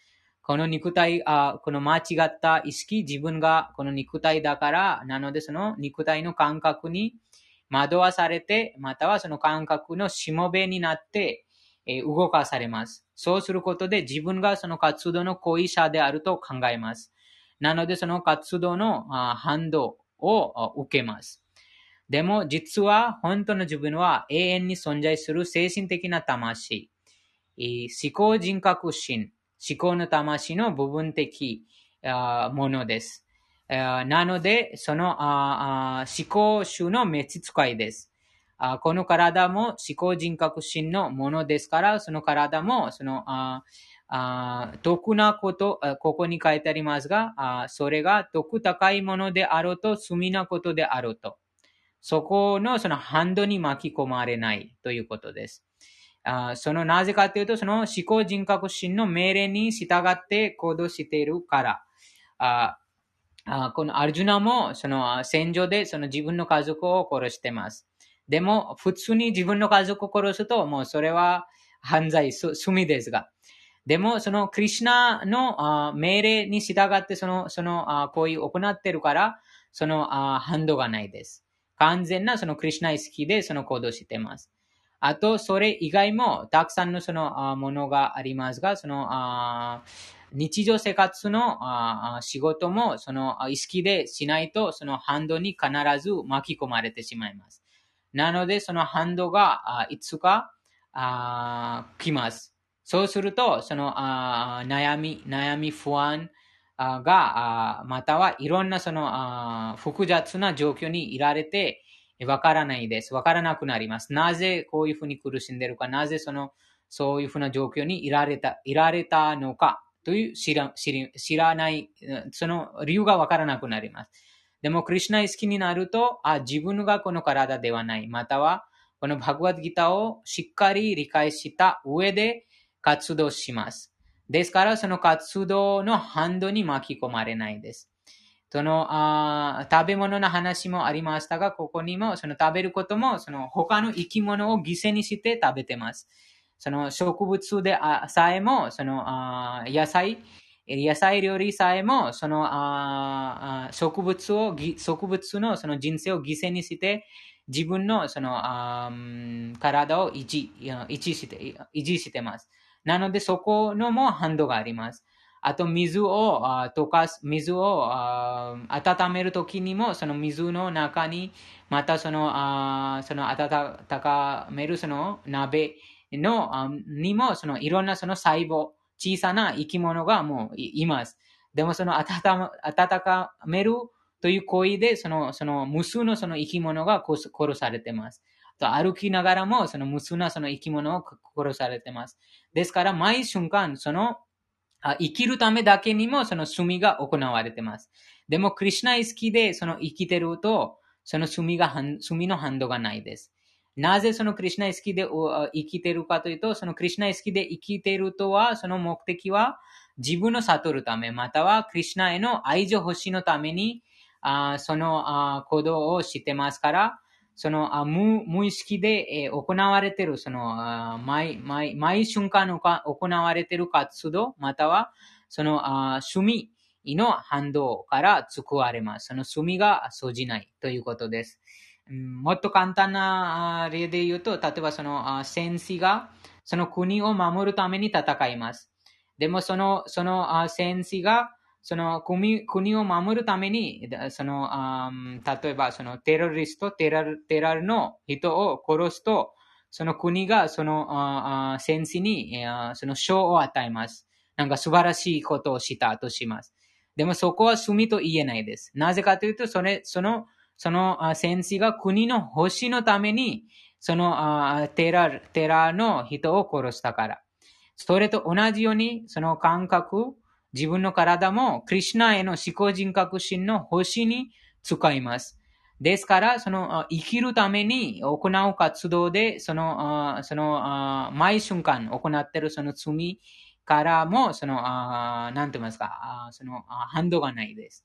この肉体、あこの間違った意識、自分がこの肉体だから、なのでその肉体の感覚に惑わされて、またはその感覚のしもべになって、え動かされます。そうすることで自分がその活動の行為者であると考えます。なのでその活動の反動を受けます。でも実は本当の自分は永遠に存在する精神的な魂、思考人格心、思考の魂の部分的ものです。なので、その思考種の滅使いです。この体も思考人格心のものですから、その体もその得なこと、ここに書いてありますが、それが得高いものであろうと、罪なことであろうと。そこのそのハンドに巻き込まれないということです。あそのなぜかというと、その思考人格心の命令に従って行動しているから。ああこのアルジュナもその戦場でその自分の家族を殺してます。でも、普通に自分の家族を殺すと、もうそれは犯罪、罪ですが。でも、そのクリュナの命令に従ってその、その行為を行っているから、その反動がないです。完全なそのクリュナ意識でその行動してます。あと、それ以外もたくさんのそのものがありますが、その日常生活の仕事もその意識でしないと、そのハンドに必ず巻き込まれてしまいます。なので、そのハンドがいつか来ます。そうすると、その悩み、悩み、不安、が、またはいろんなその複雑な状況にいられて、わからないです。わからなくなります。なぜこういうふうに苦しんでるか、なぜその、そういうふうな状況にいられた、いられたのかという知ら知らない、その理由がわからなくなります。でも、クリュナ意識になると、あ、自分がこの体ではない。または、このバグワッドギターをしっかり理解した上で活動します。ですから、その活動の反動に巻き込まれないです。そのあ食べ物の話もありましたが、ここにもその食べることもその他の生き物を犠牲にして食べてます。その植物でさえも、そのあ野菜、野菜料理さえも、そのあ植物を、植物のその人生を犠牲にして、自分のそのあ体を維持維持して維持してます。なので、そこのも反動があります。あと、水を溶かす、水を温めるときにも、その水の中に、またその、その温めるその鍋の、にも、そのいろんなその細胞、小さな生き物がもういます。でもその温めるという行為で、その、その無数のその生き物が殺されています。と歩きながらも、その無数なその生き物を殺されてます。ですから、毎瞬間、その、生きるためだけにも、その罪が行われてます。でも、クリュナイ好きで、その生きてると、その罪が、罪の反動がないです。なぜそのクリュナイ好きで生きてるかというと、そのクリュナイ好きで生きてるとは、その目的は自分を悟るため、またはクリュナへの愛情欲しのために、あそのあ行動をしてますから、その無無意識で、え行われている、その毎毎毎瞬間の行われている活動、またはその趣味の反動から作られます。その趣味が生じないということです。もっと簡単な例で言うと、例えばその戦士がその国を守るために戦います。でもそのその戦士がその国国を守るために、その例えばそのテロリスト、テラルテラルの人を殺すと、その国がその戦士にその賞を与えます。なんか素晴らしいことをしたとします。でもそこは罪と言えないです。なぜかというと、それ、その、その戦士が国の星のために、そのテラル、テラの人を殺したから。それと同じように、その感覚、自分の体もクリュナへの思考人格心の星に使います。ですから、その生きるために行う活動で、その、その、毎瞬間行っているその罪からも、その、なんて言いますか、その、反動がないです。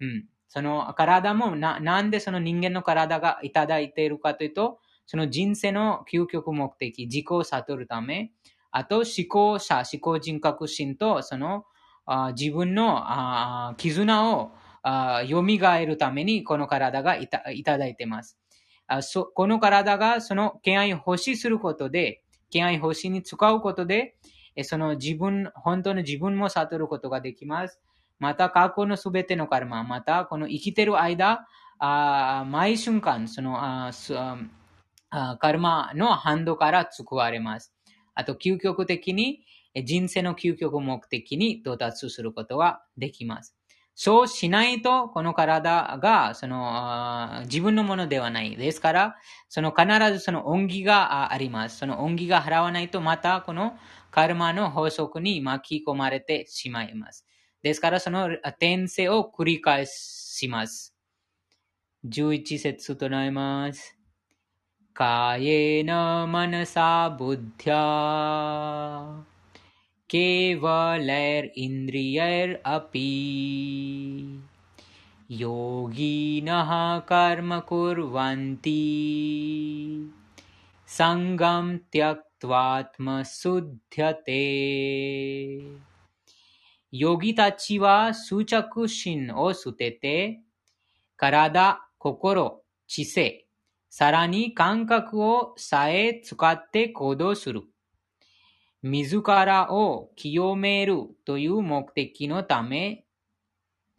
うん。その体もな、なんでその人間の体がいただいているかというと、その人生の究極目的、自己を悟るため、あと思考者、思考人格心と、そのあ自分のあ絆をあ蘇るためにこの体がいたいただいてます。あそこの体がその敬愛を欲しすることで、敬愛欲しに使うことで、その自分、本当の自分も悟ることができます。また過去のすべてのカルマ、またこの生きてる間、あ毎瞬間、そのああカルマのハンドから救われます。あと、究極的に人生の究極目的に到達することができます。そうしないと、この体が、その、自分のものではないですから、その必ずその恩義があります。その恩義が払わないと、またこのカルマの法則に巻き込まれてしまいます。ですから、その転生を繰り返します。11節となります。कायेन मनसा बुद्ध्या केवलैरिन्द्रियैरपि योगिनः कर्म कुर्वन्ति सङ्गं त्यक्त्वात्मशुध्यते ヨギたちは執着心を捨てて、体、心、知性、さらに感覚をさえ使って行動する。 自らを清めるという目的のため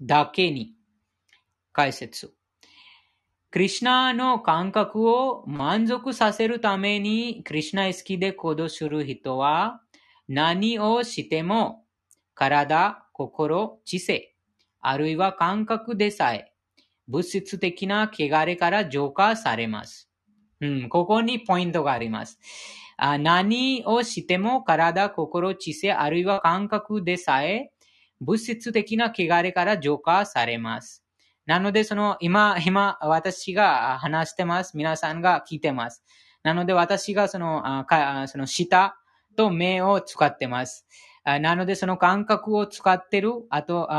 だけに。解説。クリュナの感覚を満足させるためにクリュナ好きで行動する人は何をしても体、心、知性、あるいは感覚でさえ物質的な汚れから浄化されます。うん、ここにポイントがあります。何をしても体、心、知性、あるいは感覚でさえ、物質的な汚れから浄化されます。なので、その、今、今、私が話してます。皆さんが聞いてます。なので私がその、その舌と目を使ってます。なのでその感覚を使ってる、あと、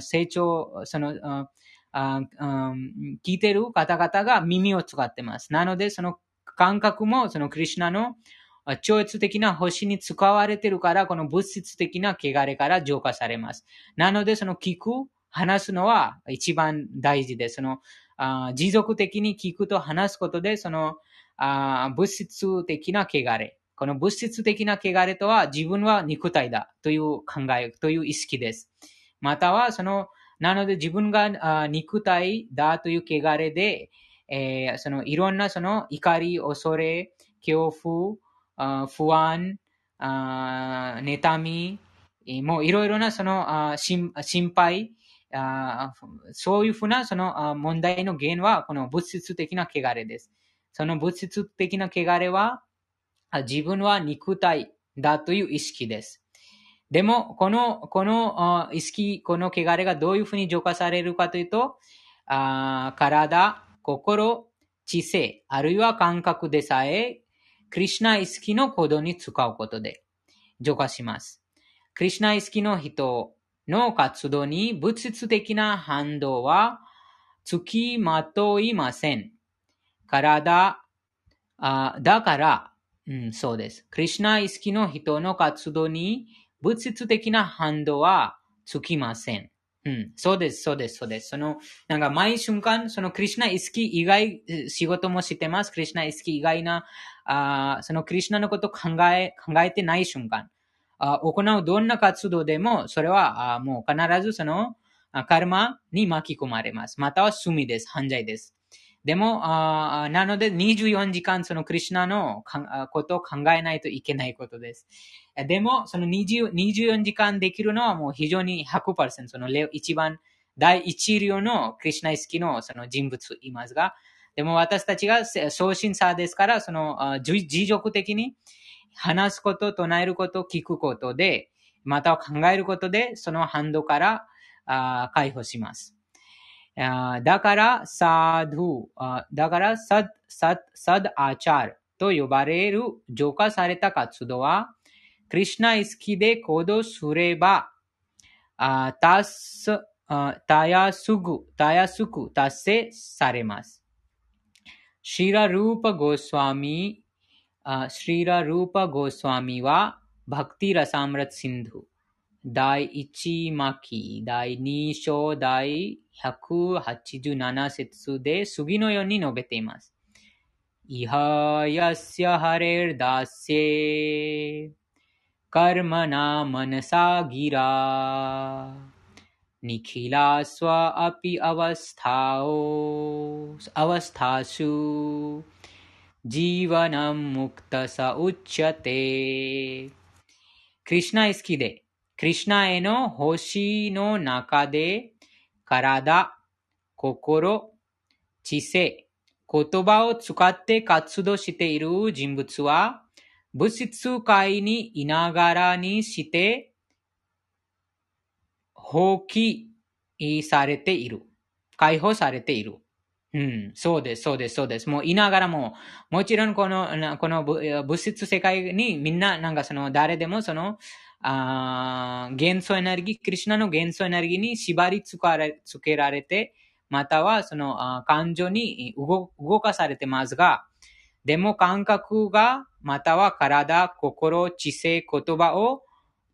成長、その、聞いてる方々が耳を使ってます。なのでその感覚もそのクリシュナの超越的な星に使われてるから、この物質的な汚れから浄化されます。なので、その聞く、話すのは一番大事です。そのあ持続的に聞くと話すことで、そのあ物質的な汚れ。この物質的な汚れとは自分は肉体だという考え、という意識です。または、その、なので自分があ肉体だという汚れで、えーそのいろんなその怒り、恐れ、恐怖、不安、あ妬み、もういろいろなそのあ心配、あそういうふうなそのあ問題の原因はこの物質的な汚れです。その物質的な汚れはあ自分は肉体だという意識です。でも、この、この意識、この汚れがどういうふうに浄化されるかというと、あ体、心、知性、あるいは感覚でさえ、クリシュナ意識の行動に使うことで浄化します。クリシュナ意識の人の活動に物質的な反動は付きまといません。体、あだから、うん、そうです。クリシュナ意識の人の活動に物質的な反動はつきません。うん、そうです、そうです、そうです。その、なんか毎瞬間、そのクリシュナ意識以外、仕事もしてます。クリシュナ意識以外な、あそのクリシュナのこと考え、考えてない瞬間。あ行うどんな活動でも、それはあもう必ずその、カルマに巻き込まれます。または罪です。犯罪です。でも、あなので24時間そのクリシュナのことを考えないといけないことです。でも、その24時間できるのはもう非常に100%、その一番第一流のクリシュナ意識のその人物いますが、でも私たちが送信者ですから、その持続的に話すこと、唱えること、聞くことで、また考えることで、その反動から解放します。あだから、サドゥ、あだから、サド、サド、サドアチャールと呼ばれる浄化された活動は、クリシュナ意識で行動すれば、あたす、あたやすぐ、たやすく達成されます。シラ・ルーパ・ゴスワミ、あシリラ・ルーパ・ゴスワミは、バクティ・ラサムラツ・シンドゥ、第一巻、第二章、第187節で次のように述べています。イハヤスヤハレルダセ、カルマナマナサギラ、ニキラスワアピアワスタオ、アワスタシュ、ジーワナムクタサウチャテ。クリシュナ意識で、クリシナへの星の中で、体、心、知性、言葉を使って活動している人物は、物質界にいながらにして、放棄されている。解放されている。うん、そうです、そうです、そうです。もういながらも、もちろんこの、この物質世界にみんな、なんかその、誰でもその、あ元素エネルギー、クリシュナの元素エネルギーに縛りつかれつけられて、またはその感情に動かされてますが、でも感覚が、または体、心、知性、言葉を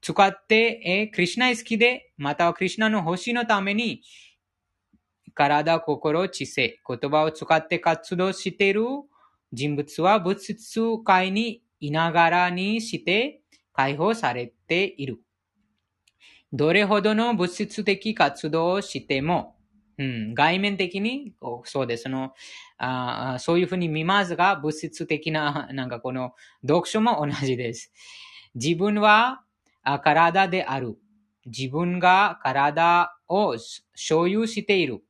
使って、えークリシュナ意識で、またはクリシュナの星のために、体、心、知性、言葉を使って活動している人物は物質界にいながらにして解放されている。どれほどの物質的活動をしても、うん、外面的に、そうです。のあそういうふうに見ますが、物質的な、なんかこの読書も同じです。自分は体である。自分が体を所有している。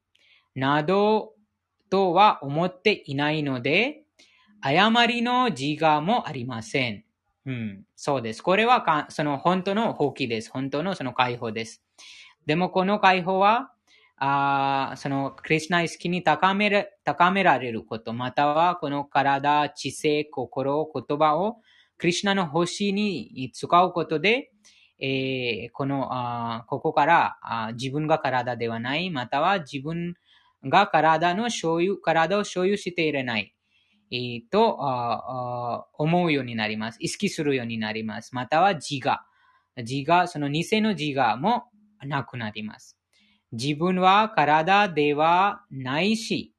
などとは思っていないので、誤りの自我もありません。うん、そうです。これはかその本当の放棄です。本当のその解放です。でもこの解放は、あそのクリスナ意識に高める高められること、またはこの体、知性、心、言葉をクリスナの星に使うことで、えー、このあここからあ自分が体ではない、または自分が体の所有、体を所有していれない、えー、とあ思うようになります。意識するようになります。または自我。自我、その偽の自我もなくなります。自分は体ではないし、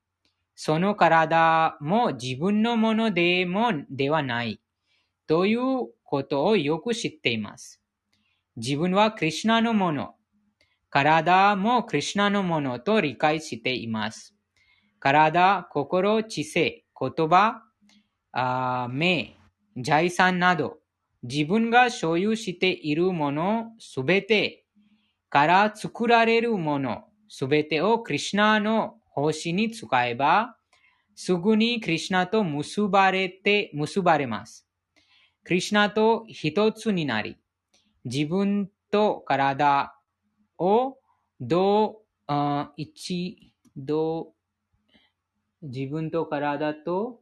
その体も自分のものでもではない。ということをよく知っています。自分はクリュナのもの。体もクリュナのものと理解しています。体、心、知性、言葉、あ目、財産など、自分が所有しているものすべてから作られるものすべてをクリュナの星に使えば、すぐにクリュナと結ばれて、結ばれます。クリュナと一つになり、自分と体をどう、一、どう、自分と体と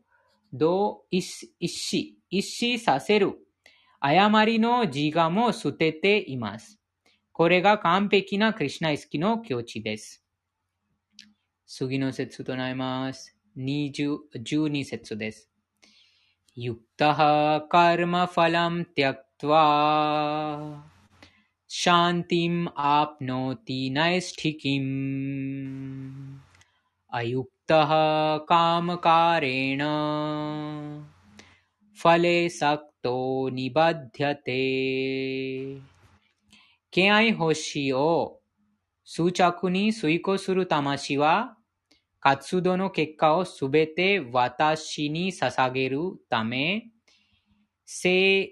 どう一死、一死させる。誤りの自我も捨てています。これが完璧なクリシナ意識の境地です。次の説となります。12節です。ユクタハカルマファラムティアクトワシャンティムアプノティナイスティキムアユクタハカムカレナファレサクトニバデアテ敬愛星を数着に遂行する魂は、活動の結果をすべて私に捧げるため、生、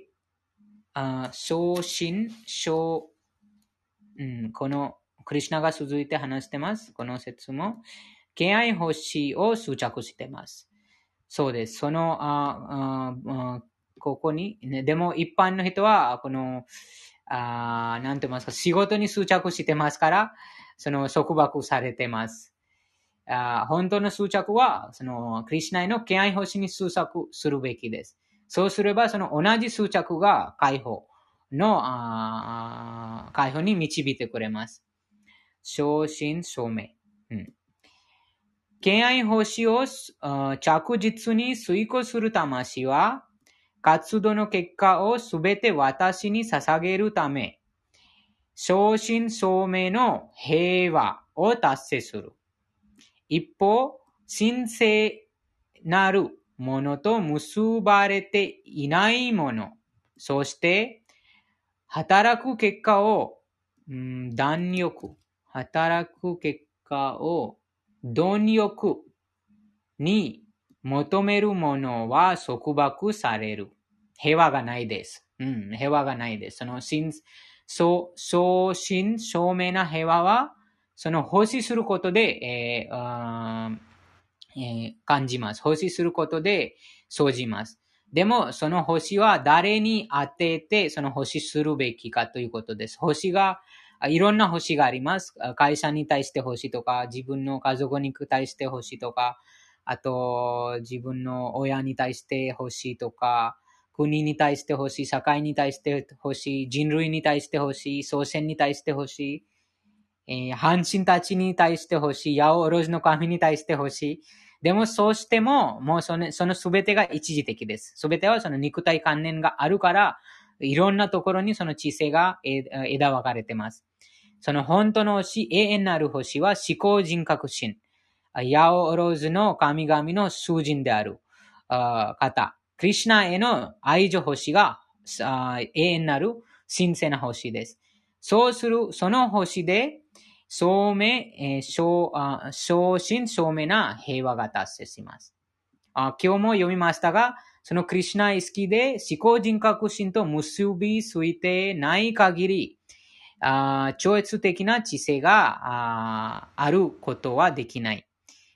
昇進、昇、うん、この、クリュナが続いて話してます。この説も。敬愛星を執着してます。そうです。その、ああここに、ね、でも一般の人は、この、あなんて言いますか、仕事に執着してますから、その束縛されてます。あ本当の執着は、その、クリシナへの敬愛星に執着するべきです。そうすれば、その同じ執着が解放の、あ解放に導いてくれます。昇進証明。うん。敬愛星を着実に遂行する魂は、活動の結果をすべて私に捧げるため、正真正銘の平和を達成する。一方、神聖なるものと結ばれていないもの、そして働く結果を、うん、弾力、働く結果を貪欲に求めるものは束縛される。平和がないです。うん、平和がないです。その、真、そう、正真正銘な平和は、その、奉仕することで、えーえー、感じます。奉仕することで生じます。でも、その星は誰に当てて、その星するべきかということです。星が、いろんな星があります。会社に対して星とか、自分の家族に対して星とか、あと、自分の親に対して星とか、国に対して星、社会に対して星、人類に対して星、祖先に対して星、えー、阪神たちに対して星、八百万の神に対して星。でも、そうしても、もうその、その全てが一時的です。全てはその肉体観念があるから、いろんなところにその知性が枝分かれてます。その本当の星、永遠なる星は思考人格心。ヤオローズの神々の囚人である方。クリシナへの愛情星が永遠なる神聖な星です。そうする、その星で、聡明、えー、小小心聡明な平和が達成します。あ今日も読みましたが、そのクリシナ意識で思考人格心と結びついてない限り、あ超越的な知性がああることはできない。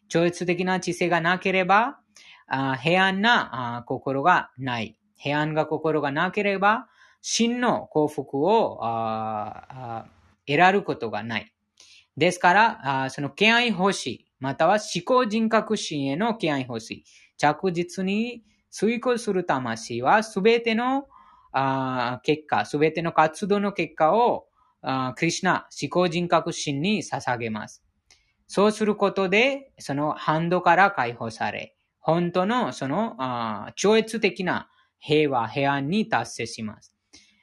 超越的な知性がなければ、あ平安なあ心がない。平安が心がなければ、真の幸福をあ得られることがない。ですから、あその敬愛欲しい、または思考人格心への敬愛欲しい。着実に遂行する魂は、すべてのあ結果、すべての活動の結果を、クリシナ、思考人格心に捧げます。そうすることで、その反動から解放され、本当のその超越的な平和、平安に達成します。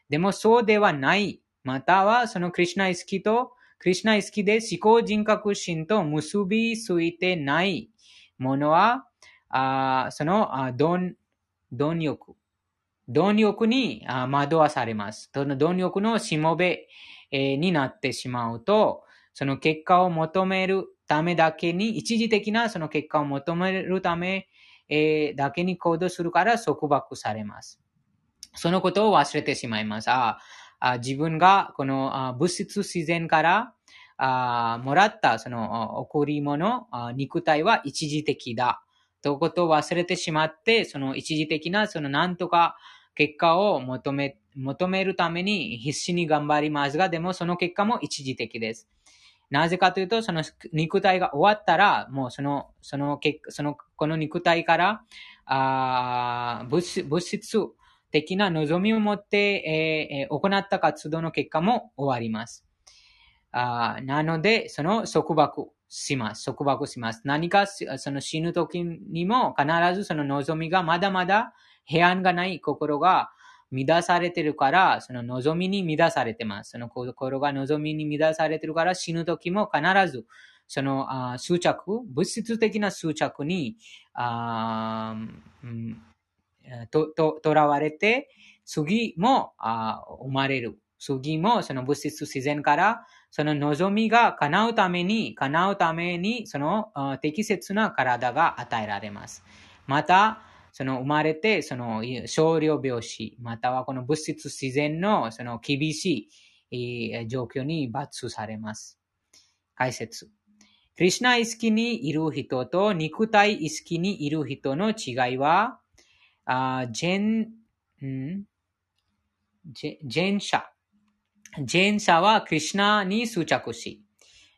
でもそうではない。またはそのクリシナ意識と、クリシナ意識で思考人格心と結びついてないものは、あそのあ貪貪欲。貪欲に惑わされます。その貪欲のしもべ、えーになってしまうと、その結果を求めるためだけに、一時的なその結果を求めるため、えーだけに行動するから束縛されます。そのことを忘れてしまいます。ああ自分がこのあ物質自然からあもらったその贈り物、あ肉体は一時的だ。ということを忘れてしまって、その一時的なそのなんとか結果を求め、求めるために必死に頑張りますが、でもその結果も一時的です。なぜかというと、その肉体が終わったら、もうその、その結、その、この肉体から、あ物質物質的な望みを持って、えー行った活動の結果も終わります。あなので、その束縛します。束縛します。何かその死ぬ時にも必ずその望みがまだまだ平安がない心が乱されてるから、その望みに乱されてます。その心が望みに乱されてるから死ぬ時も必ずそのあ執着、物質的な執着にあ、うんと、と、囚われて、次もあ生まれる。次もその物質自然から、その望みが叶うために、叶うために、その適切な体が与えられます。また、その生まれて、その少量病死、またはこの物質自然のその厳しい状況に罰されます。解説。クリシナ意識にいる人と肉体意識にいる人の違いは、あジェン、ん？ジェジェン者。ジェン者はクリシナに執着し、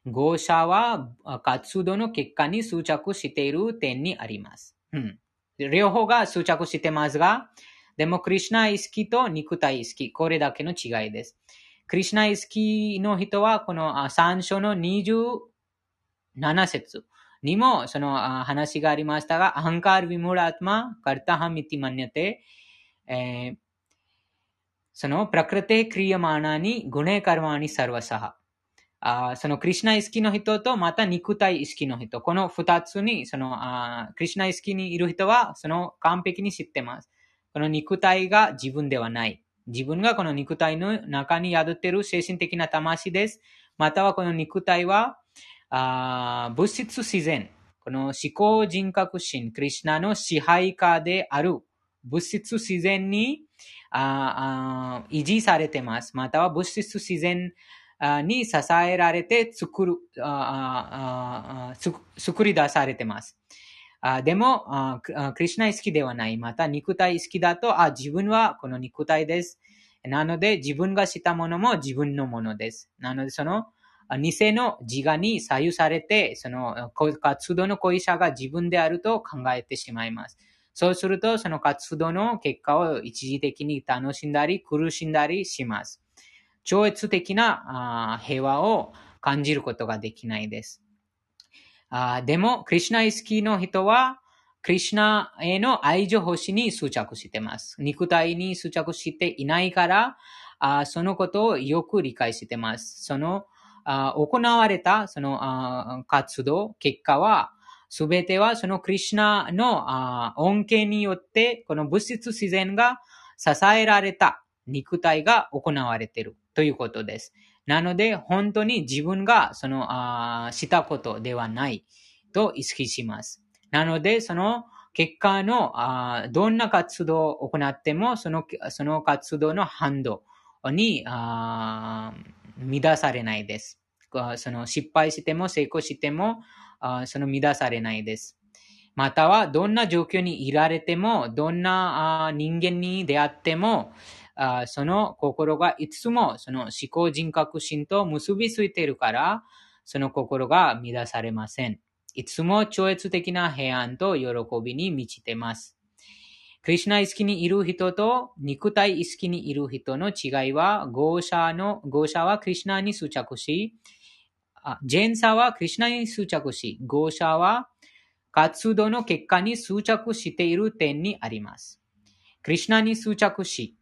ゴー者は活動の結果に執着している点にあります。うん、両方が執着してますが、でもクリシナ意識と肉体意識、これだけの違いです。クリシナ意識の人は、この3章の27節にもその話がありましたが、アハンカーヴィムラートマ、カルタハミティマニャテ、えーその、プラクテクリヤマーナにグネカルマーニサルワサハ。そのクリシナ意識の人とまた肉体意識の人。この二つに、そのあクリシナ意識にいる人は、その完璧に知ってます。この肉体が自分ではない。自分がこの肉体の中に宿っている精神的な魂です。またはこの肉体は、あ物質自然。この思考人格心、クリシナの支配下である物質自然にああ維持されてます。または物質自然に支えられて作る、作り出されてます。でもク、リシナ意識ではない。また肉体意識だと、あ、自分はこの肉体です。なので、自分がしたものも自分のものです。なので、その、偽の自我に左右されて、その活動の行為者が自分であると考えてしまいます。そうすると、その活動の結果を一時的に楽しんだり、苦しんだりします。超越的な平和を感じることができないです。でも、クリシナ意識の人は、クリシナへの愛情欲しに執着しています。肉体に執着していないから、そのことをよく理解しています。その行われたその活動、結果は、すべてはそのクリシナの恩恵によって、この物質自然が支えられた肉体が行われているということです。なので、本当に自分がそのあしたことではないと意識します。なので、その結果のあどんな活動を行っても、そのその活動の反動にあ乱されないです。その失敗しても成功しても、あその乱されないです。または、どんな状況にいられても、どんなあ人間に出会っても、その心がいつもその思考人格心と結びついているから、その心が乱されません。いつも超越的な平安と喜びに満ちています。クリュナ意識にいる人と肉体意識にいる人の違いは、ゴーシャの、ゴーシャはクリュナに執着し、ジェンサはクリュナに執着し、ゴーシャは活動の結果に執着している点にあります。クリュナに執着し、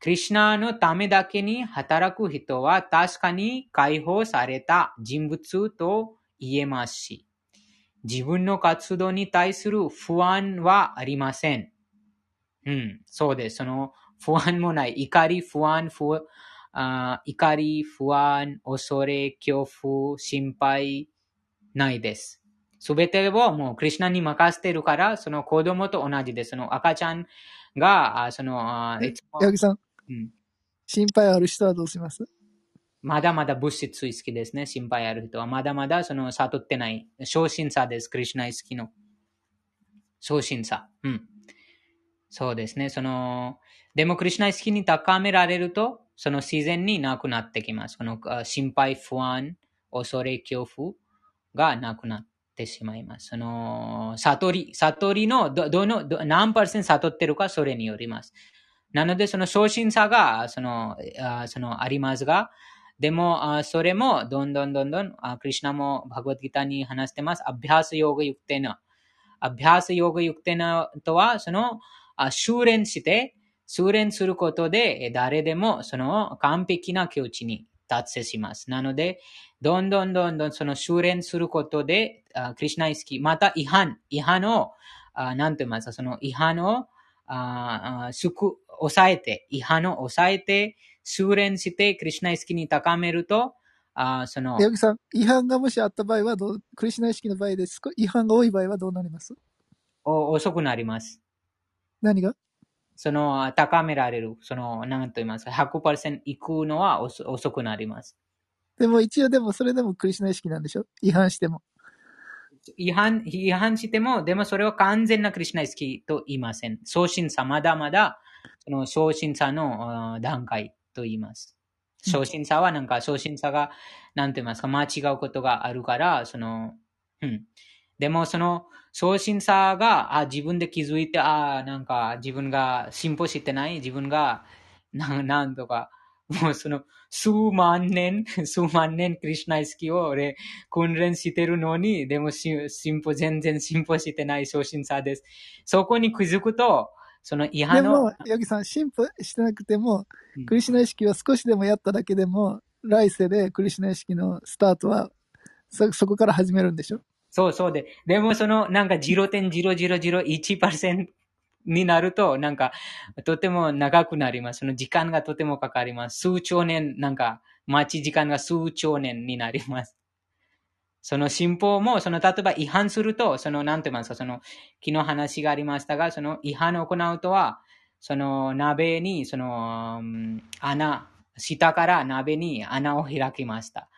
クリュナのためだけに働く人は確かに解放された人物と言えますし、自分の活動に対する不安はありません。うん、そうです。その不安もない。怒り、不安、不あ怒り、不安、恐れ、恐怖、心配、ないです。すべてをもうクリュナに任せてるから、その子供と同じです。その赤ちゃんが、その、八木さん、うん、心配ある人はどうします？まだまだ物質意識ですね。心配ある人は。まだまだその悟ってない。昇進者です。クリュナ意識の。昇進者。うん。そうですね。その、でもクリュナ意識に高められると、その自然になくなってきます。この心配、不安、恐れ、恐怖がなくなってしまいます。その、悟り、悟りのど、どの、ど何パーセント悟ってるか、それによります。なので、その昇進差が、その、あそのありますが、でも、あそれも、どんどんどんどん、あクリュナもバグワッドギターに話してます。アビハスヨーガユクテナ。アビハスヨーガユクテナとは、その、あ修練して、修練することで、誰でもその完璧な境地に達成します。なので、どんどんどんどんその修練することで、あクリュナイスキー、また違反、違反を、何と言いますか、その違反を、あすく、抑えて、違反を抑えて、修練して、クリュナイスキーに高めると、あその。八木さん、違反がもしあった場合はどう、クリュナ意識の場合です。違反が多い場合はどうなります？お遅くなります。何が？その、高められる、その、何と言いますか、100%行くのは遅くなります。でも一応でもそれでもクリスナ意識なんでしょ？違反しても。違反、違反しても、でもそれは完全なクリスナ意識と言いません。送信者、まだまだ、その送信者の段階と言います。送信者はなんか、送信者が、なんて言いますか、間違うことがあるから、その、うん。でもその、送信者が、あ、自分で気づいて、あ、なんか自分が進歩してない、自分が、ななんとか、もうその、数万年、<laughs> 数万年クリュナ意識を俺、訓練してるのに、でも進歩、全然進歩してない送信者です。そこに気づくと、その違反の。でも、ヤギさん、進歩してなくても、クリュナ意識は少しでもやっただけでも、来世でクリュナ意識のスタートは、そ、そこから始めるんでしょ？そうそうで。でもそのなんか0.0001%になると、なんか、とても長くなります。その時間がとてもかかります。数兆年、なんか、待ち時間が数兆年になります。その進歩も、その、例えば違反すると、その、なんて言いますか、その、昨日話がありましたが、その違反を行うとは、その鍋に、その、穴、下から鍋に穴を開きました。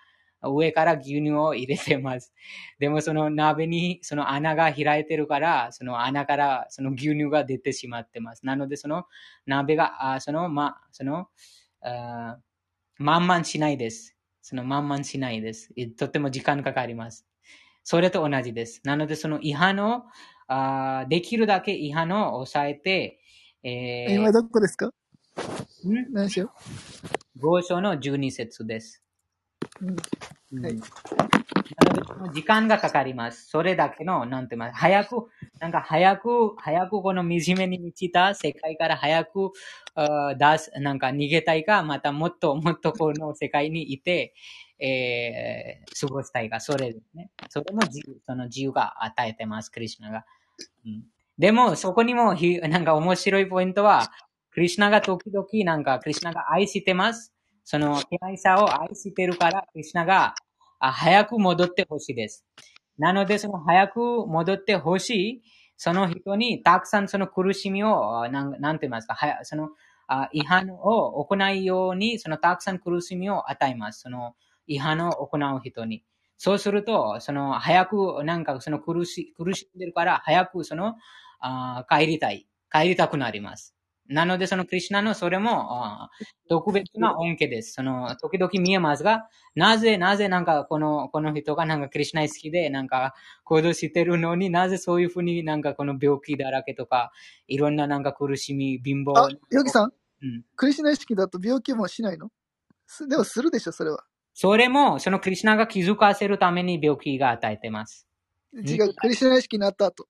上から牛乳を入れてます。でもその鍋にその穴が開いてるから、その穴からその牛乳が出てしまってます。なのでその鍋が、あその、ま、その、あまんまんしないです。そのまんまんしないです。とても時間かかります。それと同じです。なのでその違反を、あできるだけ違反を抑えて、えー、今どこですか？ん？何しよう？合章の12節です。うん、はい。時間がかかります。それだけの、なんて言います？早く、なんか早く、早くこの惨めに満ちた世界から早く出す、なんか逃げたいか、またもっともっとこの世界にいて、えー、過ごしたいか、それですね。それも自由、その自由が与えてます、クリュナが。うん、でも、そこにも、なんか面白いポイントは、クリュナが時々、なんか、クリュナが愛してます。その気配さを愛してるから、クリュナが早く戻ってほしいです。なので、その早く戻ってほしい、その人にたくさんその苦しみを、なんなんて言いますか、はやその違反を行うように、そのたくさん苦しみを与えます。その違反を行う人に。そうすると、その早く、なんかその苦し苦しんでるから、早くそのあ帰りたい。帰りたくなります。なので、そのクリュナのそれも特別な恩恵です。その、時々見えますが、なぜ、なぜなんかこの、この人がなんかクリュナ好きで、なんか行動してるのになぜそういうふうになんかこの病気だらけとか、いろんななんか苦しみ、貧乏。あ、ヨギさん、うん、クリシナ意識だと病気もしないの？でもするでしょ、それは。それも、そのクリュナが気づかせるために病気が与えてます。違う、クリシナ意識になった後。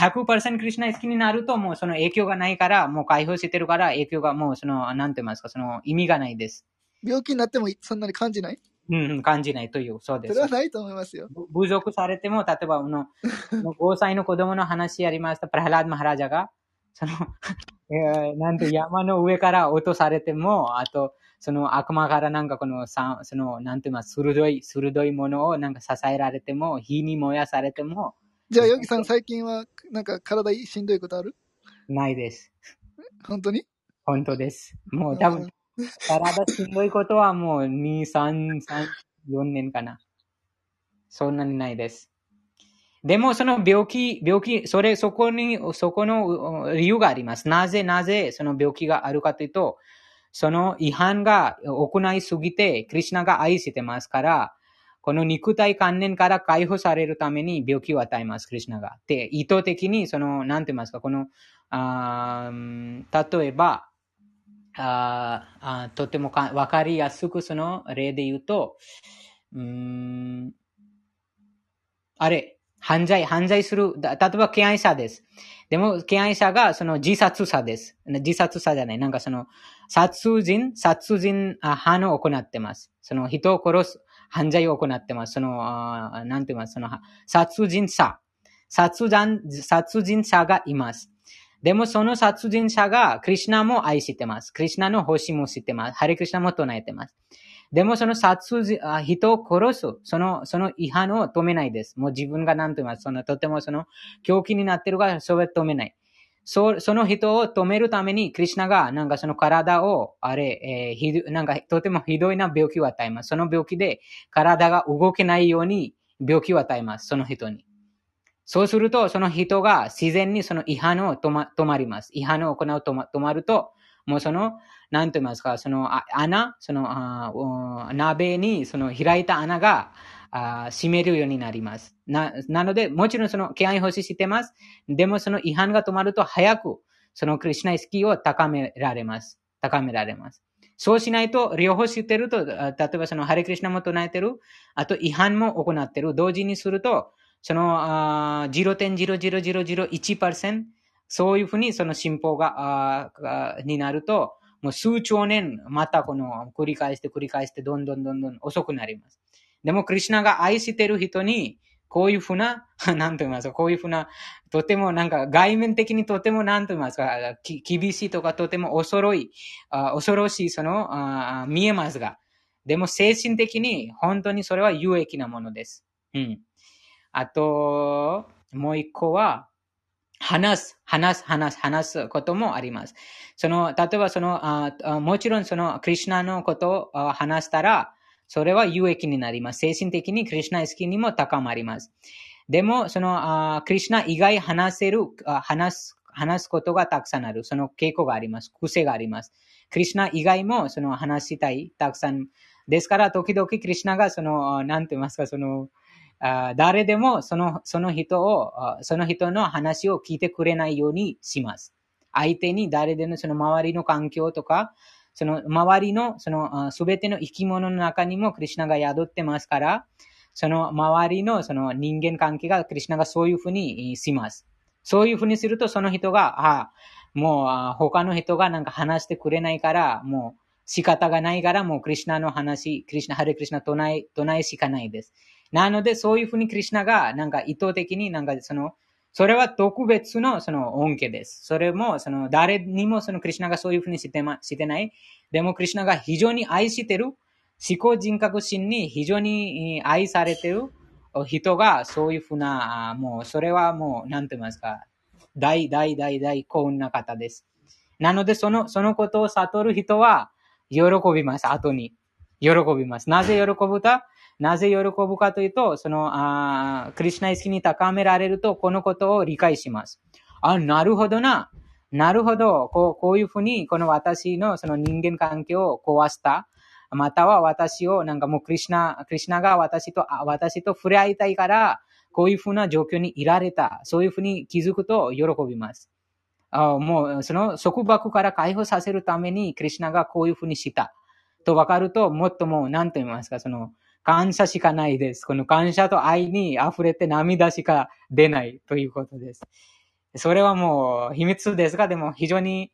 100%クリュナ好きになると、もうその影響がないから、もう解放してるから、影響がもうその、なんて言いますか、その意味がないです。病気になってもそんなに感じない？うん、感じないという、そうです。それはないと思いますよ。侮辱されても、例えば、の、5歳の子供の話やりました、プラハラード・マハラジャが、その、えー、なんて山の上から落とされても、あと、その悪魔からなんかこの、さその、なんて言います、鋭い、鋭いものをなんか支えられても、火に燃やされても、じゃあ、ヨギさん、最近は、なんか体しんどいことある？ないです。本当に？本当です。もう多分、体しんどいことはもう2、3、3、4年かな。そんなにないです。でも、その病気、病気、それ、そこに、そこの理由があります。なぜ、なぜ、その病気があるかというと、その違反が行いすぎて、クリュナが愛してますから、この肉体観念から解放されるために病気を与えます、クリュナが。で、意図的に、その、なんて言いますか、この、あ例えば、ああとてもわかりやすくその例で言うと、うん、あれ、犯罪、犯罪する、例えば、敬愛者です。でも、敬愛者がその自殺者です。自殺者じゃない。なんかその、殺人、殺人犯を行ってます。その人を殺す、犯罪を行ってます。その、なんて言いますその、殺人者。殺人、殺人者がいます。でもその殺人者がクリュナも愛してます。クリュナの星も知ってます。ハリクリュナも唱えてます。でもその殺人、人を殺す、その、その違反を止めないです。もう自分が何と言います。その、とてもその、狂気になってるから、それ止めない。そその人を止めるために、クリュナが、なんかその体を、あれ、えー、ひど、なんかとてもひどいな病気を与えます。その病気で、体が動けないように、病気を与えます。その人に。そうすると、その人が自然にその違反を止ま止まります。違反を行うとま止まると、もうその、なんて言いますか、その穴、そのあ鍋にその開いた穴が、あ閉めるようになります。な、なので、もちろんその敬愛欲ししてます。でもその違反が止まると早く、そのクリュナ意識を高められます。高められます。そうしないと、両方知ってると、例えばそのハレクリシナも唱えてる、あと違反も行ってる、同時にすると、その0.00001%、そういうふうにその進歩が、になると、もう数兆年、またこの繰り返して繰り返してどんどんどんどん遅くなります。でも、クリュナが愛してる人に、こういうふうな、<laughs> なんと言いますか、こういうふうな、とてもなんか外面的にとてもなんと言いますか、厳しいとかとても恐ろい、あ恐ろしい、その、見えますが、でも精神的に本当にそれは有益なものです。うん。あと、もう一個は、話す、話す、話す、話すこともあります。その、例えばその、あもちろんその、クリュナのことを話したら、それは有益になります。精神的にクリュナ意識にも高まります。でも、その、あクリュナ以外話せる、話す、話すことがたくさんある。その傾向があります。癖があります。クリュナ以外もその話したい、たくさん。ですから、時々クリュナがその、なんて言いますか、その、あ誰でもその、その人を、その人の話を聞いてくれないようにします。相手に誰でもその周りの環境とか、その周りの、そのすべての生き物の中にもクリュナが宿ってますから、その周りのその人間関係がクリュナがそういうふうにします。そういうふうにすると、その人が、ああもう他の人がなんか話してくれないから、もう仕方がないから、もうクリュナの話、クリュナ、ハレクリュナ唱え、唱えしかないです。なので、そういうふうにクリュナが、なんか意図的になんかその、それは特別のその恩恵です。それも、その誰にもそのクリュナがそういうふうにしてま、してない。でもクリュナが非常に愛してる、思考人格心に非常に愛されてる人がそういうふうな、もうそれはもう、なんて言いますか、大大大大幸運な方です。なので、その、そのことを悟る人は、喜びます、後に。喜びます。なぜ喜ぶかなぜ喜ぶかというと、その、あクリュナ意識に高められると、このことを理解します。あ、なるほどな。なるほど、こうこういうふうに、この私のその人間関係を壊した。または私を、なんかもうクリシナ、クリシナが私と、私と触れ合いたいから、こういうふうな状況にいられた。そういうふうに気づくと喜びます。あもう、その束縛から解放させるために、クリシナがこういうふうにした。と分かると、もっともう、何と言いますか、その、感謝しかないです。この感謝と愛に溢れて涙しか出ないということです。それはもう秘密ですが、でも非常に、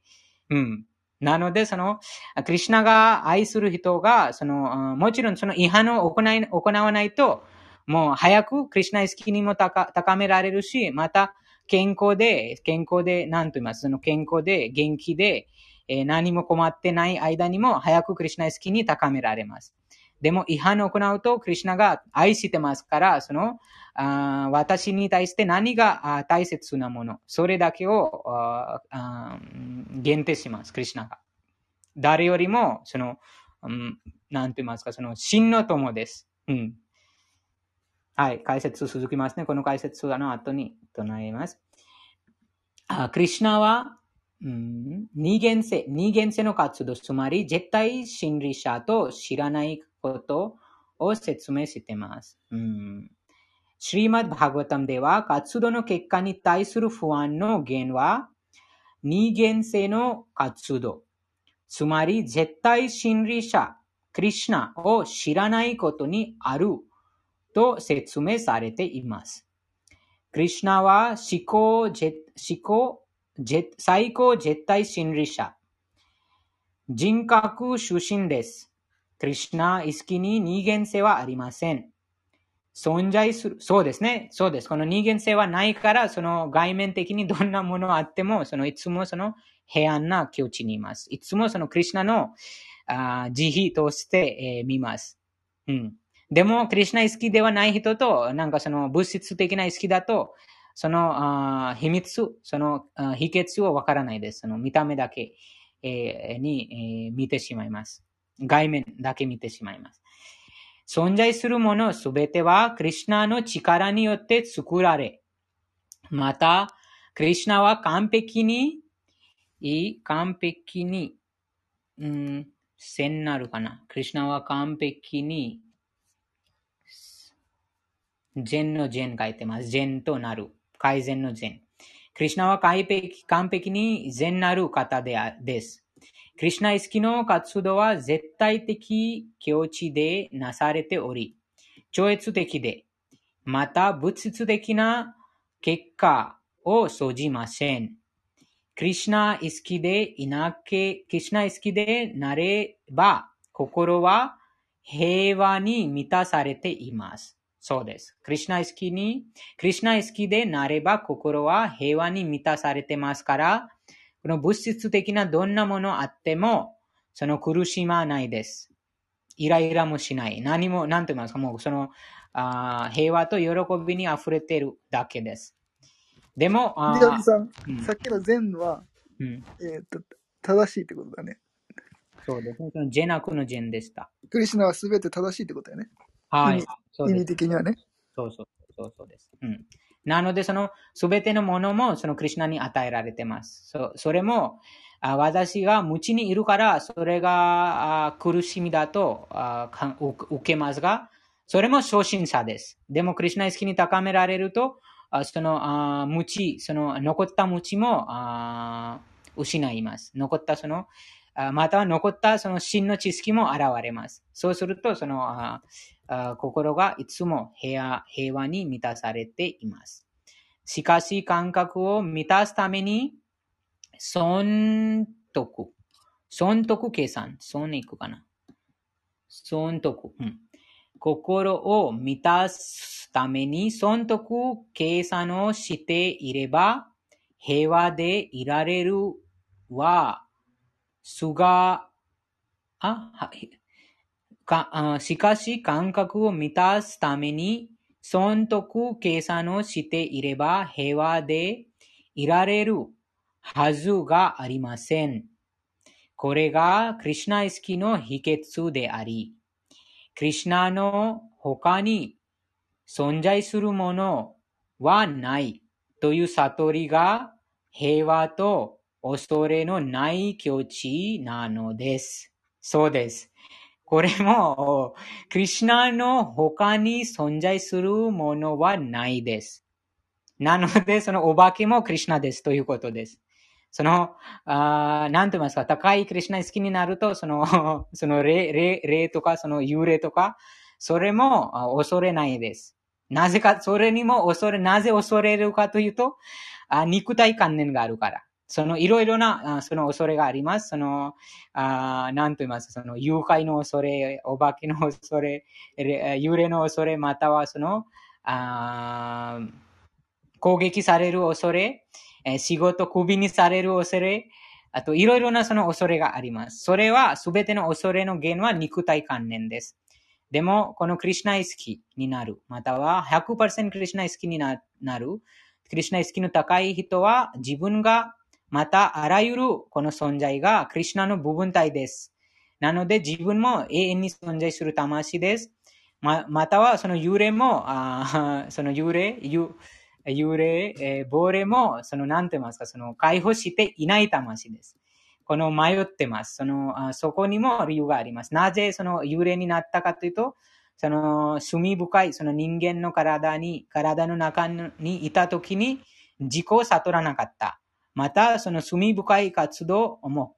うん。なので、その、クリュナが愛する人が、その、もちろんその違反を行い行わないと、もう早くクリュナ意識にも高められるし、また健康で、健康で、なんと言いますその健康で、元気で、え、何も困ってない間にも早くクリュナ意識に高められます。でも違反を行うと、クリュナが愛してますから、その、あ私に対して何が大切なもの、それだけをあ限定します、クリュナが。誰よりも、その、うん、なんて言いますか、その、真の友です。うん。はい、解説続きますね。この解説の後に唱えます。あクリュナは、うん、二元性、二元性の活動、つまり絶対心理者と知らないことを説明してます。うんシリマッバーガタムでは、活動の結果に対する不安の原は、二元性の活動。つまり、絶対真理者、クリシナを知らないことにあると説明されています。クリシナは思考、思考、最高絶対真理者。人格出身です。クリシナ意識に二元性はありません。存在する。そうですね。そうです。この二元性はないから、その外面的に <laughs> どんなものがあっても、そのいつもその平安な境地にいます。いつもそのクリュナのあ慈悲として、えー、見ます。うん。でも、クリュナ意識ではない人と、なんかその物質的な意識だと、そのあ秘密、そのあ秘訣はわからないです。その見た目だけ、えー、に、えー、見てしまいます。外面だけ見てしまいます。存在するものすべては、クリュナの力によって作られ、また、クリュナは完璧に、完璧に、うん、線なるかな。クリュナは完璧に、善の善書いてます。善となる。改善の善。クリュナは完璧完璧に善なる方でです。クリシナ意識の活動は絶対的境地でなされており、超越的で、また物質的な結果を生じません。クリシナ意識でいなけ、クリシナ意識でなれば、心は平和に満たされています。そうです。クリシナ意識に、クリシナ意識でなれば心は平和に満たされてますから、この物質的などんなものあっても、その苦しまないです。イライラもしない。何も、なんて言いますか、もうその、あ平和と喜びに溢れているだけです。でも、あさん、うん、さっきの善は、うん、えっ、と、正しいってことだね。そうですね。その善悪の善でした。クリシナはすべて正しいってことだよね。はい。意味的にはね。そうそうそうそうです。うん。なので、そのすべてのものもそのクリュナに与えられてます。そそれも、私が無知にいるから、それが苦しみだと受けますが、それも初心者です。でも、クリュナ意識に高められると、その無知、その残った無知も失います。残ったその、または残ったその真の知識も現れます。そうすると、そのあ心がいつも平平和に満たされています。しかし感覚を満たすために、損得。損得計算。損いくかな。損得。うん。心を満たすために損得計算をしていれば、平和でいられるは、すが、あ、はい。かしかし感覚を満たすために損得計算をしていれば平和でいられるはずがありません。これがクリュナ意識の秘訣であり、クリュナの他に存在するものはないという悟りが平和と恐れのない境地なのです。そうです。これも、クリュナの他に存在するものはないです。なので、そのお化けもクリュナですということです。その、あなんて言いますか、高いクリュナ好きになると、その、<laughs> その霊、霊、霊とか、その幽霊とか、それも恐れないです。なぜか、それにも恐れ、なぜ恐れるかというと、あ肉体観念があるから。そのいろいろな、その恐れがあります。その、あなんと言います？その誘拐の恐れ、お化けの恐れ、幽霊の恐れ、またはその、あ攻撃される恐れ、え仕事クビにされる恐れ、あといろいろなその恐れがあります。それはすべての恐れの源は肉体観念です。でも、このクリュナイスキになる、または100%クリュナイスキになる、クリュナイスキの高い人は自分がまたあらゆるこの存在がクリュナの部分体です。なので自分も永遠に存在する魂です。ままたはその幽霊も、あ <laughs> その幽霊、幽霊、えー、亡霊も、その、なんて言いますか、その、解放していない魂です。この迷ってます。その、あそこにも理由があります。なぜその幽霊になったかというと、その、罪深い、その人間の体に、体の中にいたときに、自己を悟らなかった。また、その罪深い活動も、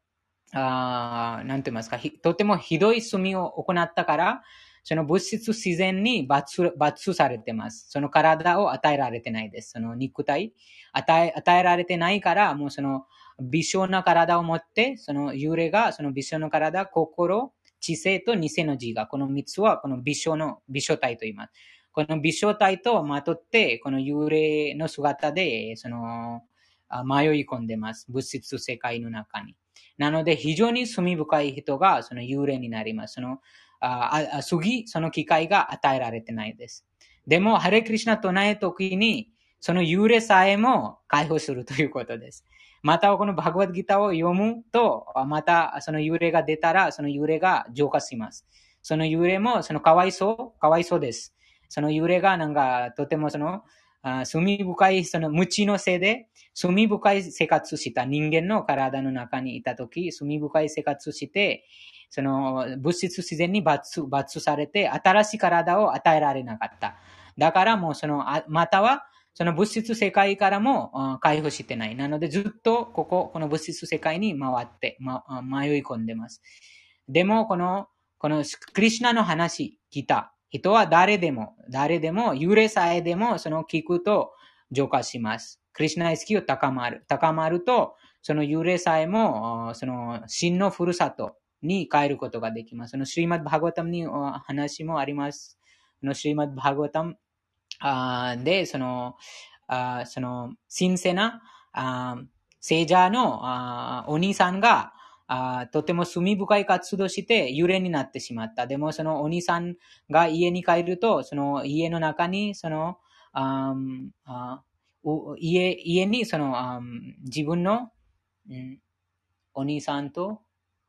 あなんて言いますか、とてもひどい罪を行ったから、その物質自然に罰罰されてます。その体を与えられてないです。その肉体与え、与えられてないから、もうその微小な体を持って、その幽霊がその微小な体、心、知性と偽の字が、この三つはこの微小の、微小体と言います。この微小体とまとって、この幽霊の姿で、その、迷い込んでます。物質世界の中に。なので、非常に罪深い人がその幽霊になります。そのあ次、その機会が与えられてないです。でも、ハレクリシナ唱えときに、その幽霊さえも解放するということです。また、このバグワッドギターを読むと、また、その幽霊が出たら、その幽霊が浄化します。その幽霊も、そのかわいそう、かわいそうです。その幽霊がなんか、とてもその、罪深い、その無知のせいで、罪深い生活した人間の体の中にいたとき、罪深い生活して、その物質自然に罰罰されて、新しい体を与えられなかった。だからもうその、または、その物質世界からも解放してない。なのでずっとここ、この物質世界に回って、ま、迷い込んでます。でも、この、このクリュナの話聞いた人は誰でも、誰でも、幽霊さえでも、その聞くと浄化します。クリュナ意識を高まる。高まると、その幽霊さえも、その真のふるさと、に変えることができます。そのシーマッバーガタムに話もあります。そのシーマッバーガタムで、その、あその、神聖なあ聖者のお兄さんがあとても罪深い活動して幽霊になってしまった。でもそのお兄さんが家に帰ると、その家の中に、その、ああ家家にそのあ自分の、うん、お兄さんと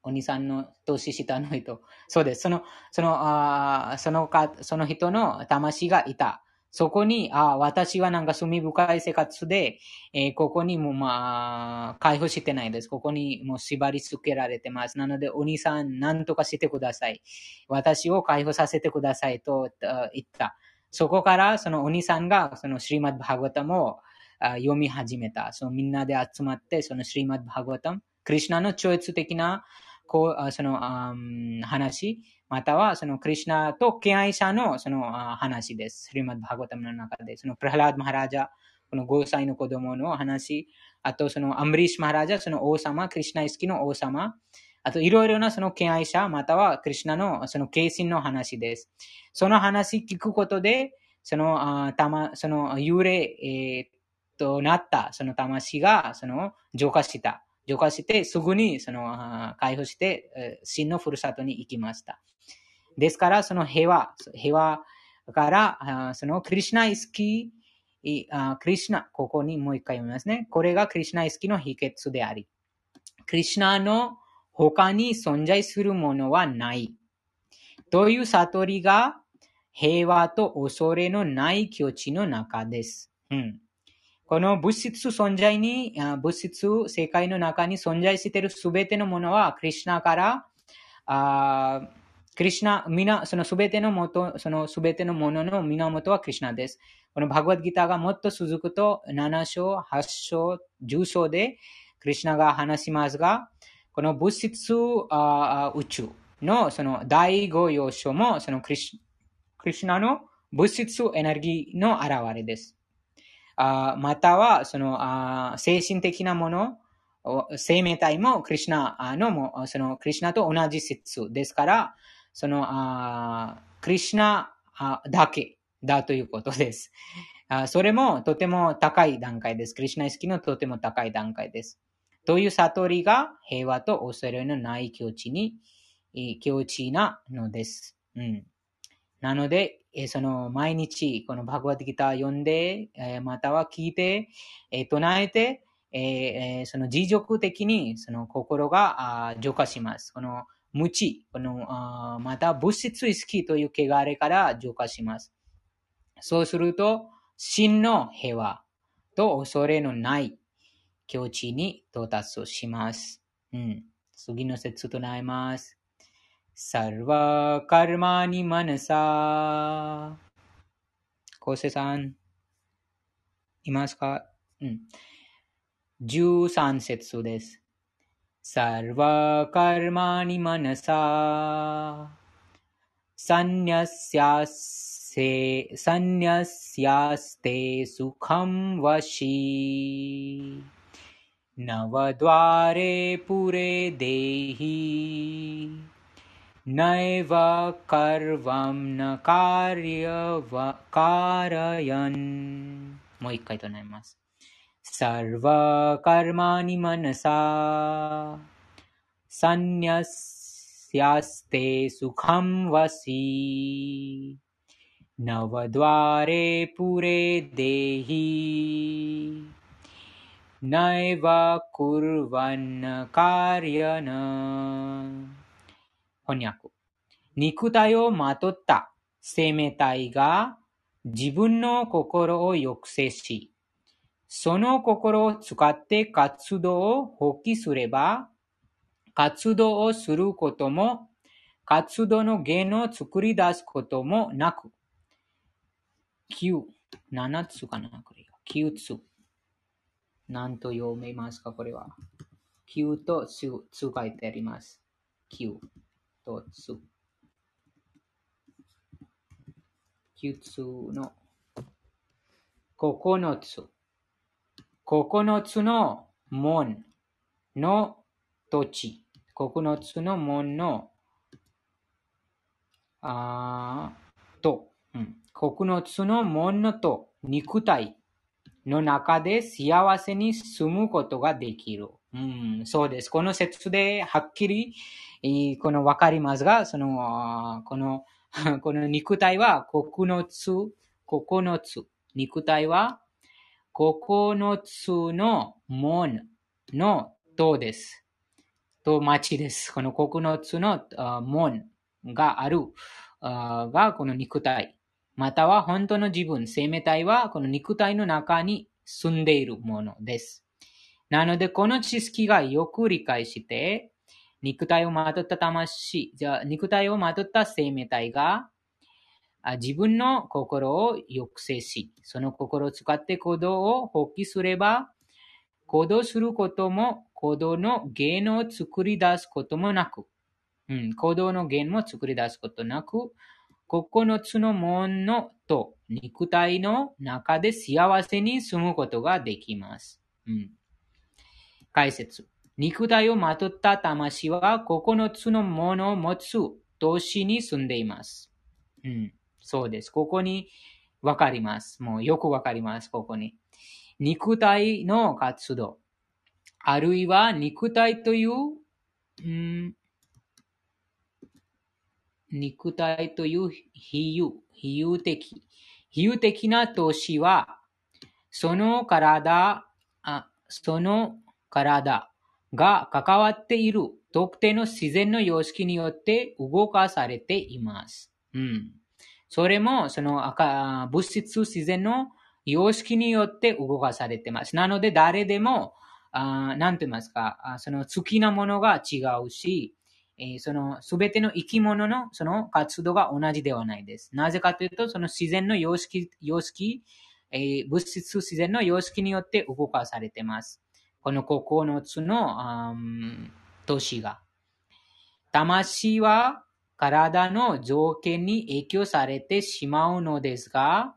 お兄さんの年下の人。そうです。その、その、あそのか、その人の魂がいた。そこに、あ私はなんか罪深い生活で、えー、ここにもまあ、解放してないです。ここにもう縛り付けられてます。なので、お兄さん、何とかしてください。私を解放させてくださいと言った。そこから、そのお兄さんが、そのシリマッバーガタムを読み始めた。そのみんなで集まって、そのシリマッバーガタム、クリュナの超越的なこう、その、話、またはそのクリュナと敬愛者のその話です。スリマッバーガタムの中で、そのプラハラード・マハラジャ、この5歳の子供の話、あとそのアムリーシュ・マハラジャ、その王様、クリュナイスキの王様、あといろいろなその敬愛者、またはクリュナのその敬心の話です。その話聞くことで、その、あたま、その幽霊、えー、となったその魂がその浄化した。浄化して、すぐにその解放して、真のふるさとに行きました。ですから、その平和、平和から、そのクリュナ意識、クリュナ、ここにもう一回読みますね。これがクリュナ意識の秘訣であり、クリュナの他に存在するものはない。という悟りが平和と恐れのない境地の中です。うん。この物質存在に、物質世界の中に存在しているすべてのものは、クリュナから、あクリュナ、みな、そのすべてのもと、そのすべてのものの源はクリュナです。このバグワッドギターがもっと続くと、7章、8章、10章で、クリュナが話しますが、この物質宇宙のその第5要素も、そのクリシュナの物質エネルギーの現れです。あまたは、そのあ精神的なもの、生命体もクリュナのも、そのクリュナと同じ説ですから、そのあクリュナだけだということです。<laughs> あそれもとても高い段階です。クリュナ意識のとても高い段階です。という悟りが平和と恐れのない境地に、境地なのです。うん。なので、えその毎日このバグワッドギター読んで、えまたは聞いて、え唱えて、えその持続的にその心が浄化します。この無知、このあまた物質意識という汚れから浄化します。そうすると、真の平和と恐れのない境地に到達します。うん。次の説となります。サルバカルマニマナサ昴生さん、いますか？うん。13節です。サルバカルマニマナササンニャスヤセサンニャスヤステスカムワシ नवद्वारे पुरे देहि नैव कर्वं न कार्यन् もう一回唱えます。 सर्वकर्माणि मनसा सन्न्यस्यास्ते सुखं वसि नवद्वारे पुरे देहि ナイバクルワンカリアナ翻訳肉体をまとった生命体が自分の心を抑制し、 その心を使って活動を放棄すれば、活動をすることも、活動の源を作り出すこともなく、9、7つかなこれが。9つ。何と読めますかこれは。9とつつ書いてあります。9とつ。9つの9つ。9つの門の土地。9つの門のあと、うん、つの門のと肉体の中で幸せに住むことができる。うん、そうです。この説ではっきり、このわかりますが、その、この、<laughs> この肉体は9つ、9つ。肉体は9つの門の塔です。と町です。この9つの門があるがこの肉体。または本当の自分、生命体はこの肉体の中に住んでいるものです。なので、この知識がよく理解して、肉体をまとった魂、じゃあ肉体をまとった生命体が自分の心を抑制し、その心を使って行動を放棄すれば、行動することも行動の原を作り出すこともなく、うん、行動の原も作り出すことなく、9つのものと肉体の中で幸せに住むことができます。うん、解説。肉体をまとった魂は9つのものを持つ都市に住んでいます。うん、そうです。ここにわかります。もうよくわかります。ここに。肉体の活動。あるいは肉体という、うん、肉体という比喩、比喩的、比喩的な投資は、その体、あその体が関わっている特定の自然の様式によって動かされています。うん。それも、その物質自然の様式によって動かされてます。なので誰でも、あなんて言いますか、その好きなものが違うし、えー、そのすべての生き物のその活動が同じではないです。なぜかというと、その自然の様式、様式、えー、物質自然の様式によって動かされています。この9つの都市が。魂は体の条件に影響されてしまうのですが、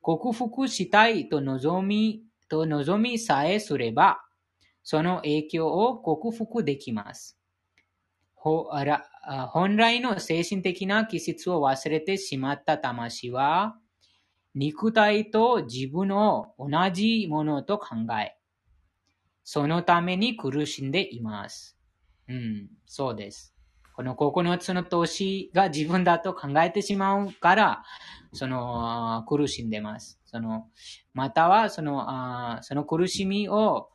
克服したいと望み、と望みさえすれば、その影響を克服できます。本来の精神的な気質を忘れてしまった魂は、肉体と自分を同じものと考え、そのために苦しんでいます。うん、そうです。この9つの投資が自分だと考えてしまうから、その、苦しんでます。その、または、その、その苦しみを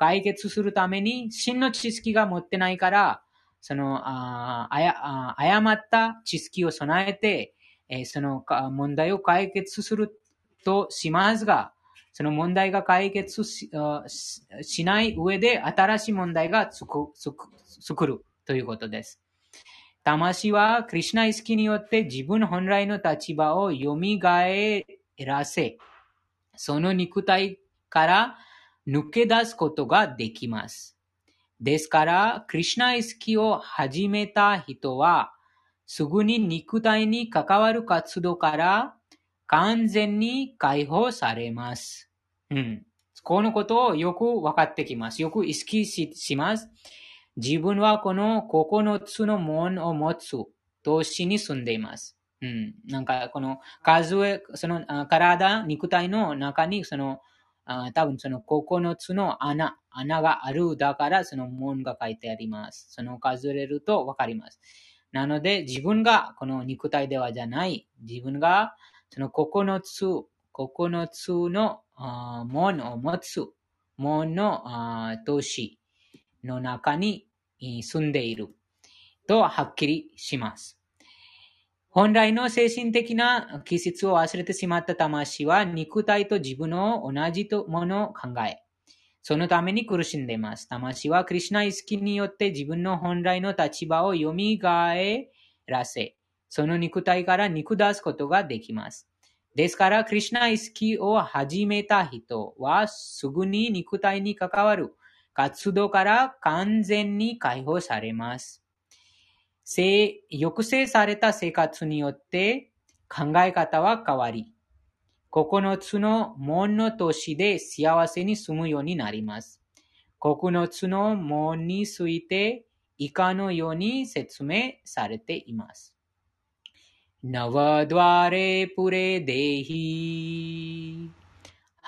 解決するために、真の知識が持ってないから、その、あや誤った知識を備えて、その問題を解決するとしますが、その問題が解決ししない上で新しい問題が作るということです。魂はクリュナ意識によって自分本来の立場を蘇らせ、その肉体から抜け出すことができます。ですから、クリュナ意識を始めた人は、すぐに肉体に関わる活動から完全に解放されます。うん。このことをよく分かってきます。よく意識します。自分はこの9つの門を持つ都市に住んでいます。うん。なんか、この数え、その体、肉体の中に、その、あ多分その9つの穴、穴がある。だからその門が書いてあります。その数えるとわかります。なので、自分がこの肉体ではじゃない。自分がその9つ、9つの門を持つ門の都市の中に住んでいるとはっきりします。本来の精神的な気質を忘れてしまった魂は肉体と自分の同じものを考え、そのために苦しんでいます。魂はクリュナ意識によって自分の本来の立場を蘇らせ、その肉体から肉出すことができます。ですから、クリュナ意識を始めた人はすぐに肉体に関わる活動から完全に解放されます。抑制された生活によって考え方は変わり、9つの門の都市で幸せに住むようになります。9つの門について以下のように説明されています。नवद्वारे पुरे देहि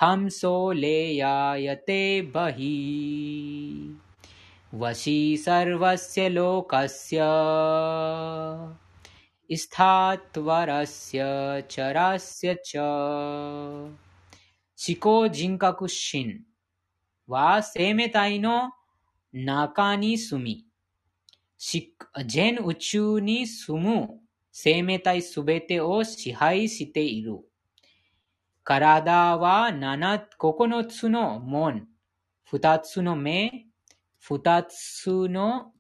हंसो लेयायते बहि वशी सर्वस्य लोकस्य स्थात्वरस्य चरस्य च 思考人格心は生命体の中に住み、全宇宙に住む生命体すべてを支配している。 体は七、九つの門、二つの目、二つの、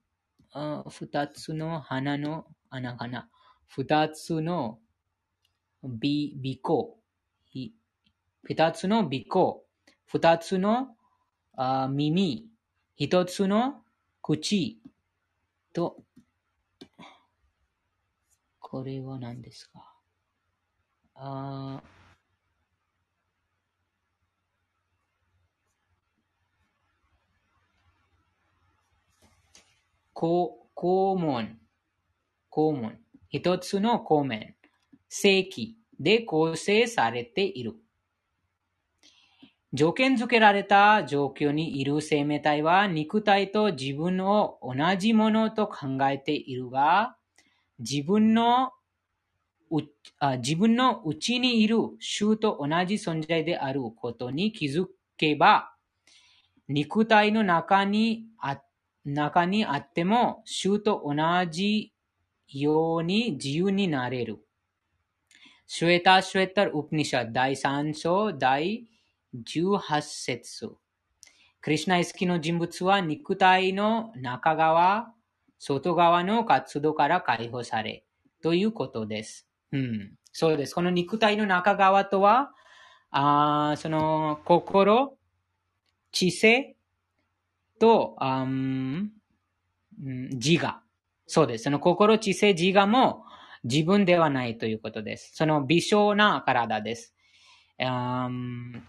二つの花の穴花、二つの鼻、鼻孔、二つの鼻孔、二つの耳、一つの口。と、これは何ですか？あ肛門、肛門。一つの肛門、正規で構成されている。条件付けられた状況にいる生命体は肉体と自分を同じものと考えているが、自分のあ自分の内にいる衆と同じ存在であることに気づけば、肉体の中にあっ中にあっても、衆と同じように自由になれる。シュエタ・シュエタ・ウプニシャ第3章第18節クリシナ意識の人物は肉体の中側、外側の活動から解放され、ということです。うん。そうです。この肉体の中側とは、あその心、知性と、あん自我。そうです。その心、知性、自我も自分ではないということです。その微小な体です。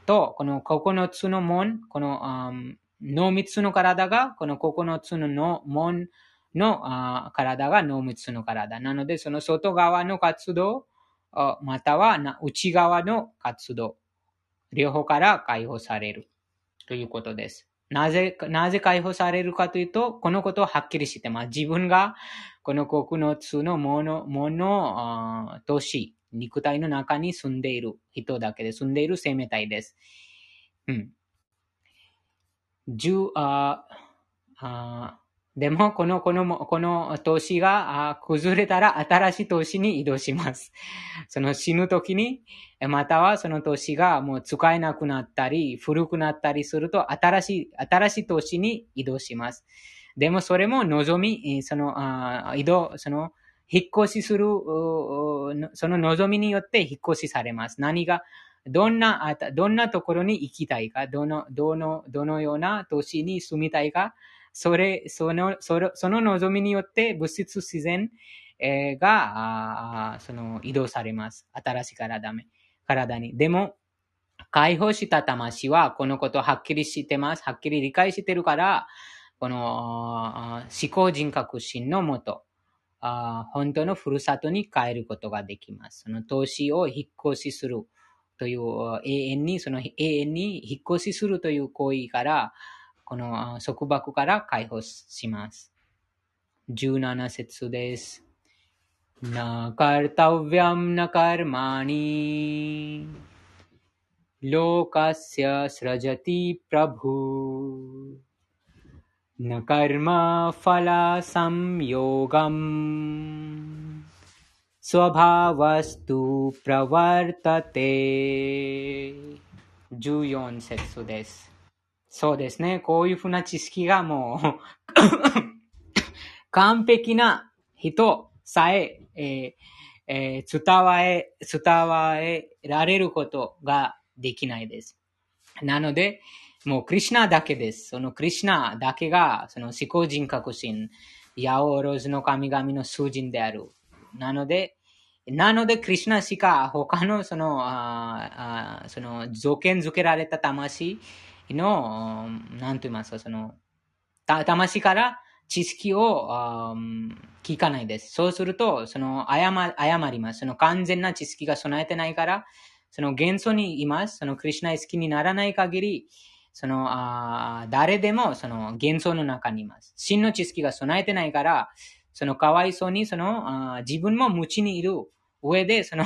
と、この9つの門、この濃密の体が、この9つの門の体が濃密の体。なので、その外側の活動、または内側の活動、両方から解放されるということです。なぜ、なぜ解放されるかというと、このことをはっきりしてます。自分がこの9つのもの、もの、都市、肉体の中に住んでいる人だけで住んでいる生命体です。うん。十、あ、あでも、この、この、この投資が崩れたら新しい投資に移動します。その死ぬ時に、またはその投資がもう使えなくなったり、古くなったりすると、新しい、新しい投資に移動します。でもそれも望み、その、移動、その、引っ越しする、その望みによって引っ越しされます。何が、どんな、どんなところに行きたいか、どの、どの、どのような都市に住みたいか、それ、その、そのその望みによって物質自然、が、その移動されます。新しい体め体に。でも、解放した魂はこのことをはっきり知ってます。はっきり理解してるから、この思考人格心のもと、本当のふるさとに帰ることができます。その投資を引っ越しするという永遠に、その永遠に引っ越しするという行為から、この束縛から解放します。17節です。न कर्तव्यं न कर्माणि लोकस्य सृजति प्रभु न कर्मफलसंयोगम् स्वभावस्तु प्रवर्तते 14節です。 そうですね。こういうふうな知識がもう <coughs> 完璧な人さえ、えーえー、伝わえ、伝わえられることができないです。なので、もうクリュナだけです。そのクリュナだけが、その思考人格心、ヤオロズの神々の数人である。なので、なので、クリュナしか他のその、ああその条件付けられた魂の、なんと言いますか、その、魂から知識を聞かないです。そうすると、その、誤ります。その完全な知識が備えてないから、その元素にいます。そのクリュナ意識にならない限り、その、あ誰でもその幻想の中にいます。真の知識が備えてないから、そのかわいそうに、その、あ自分も無知にいる上で、その、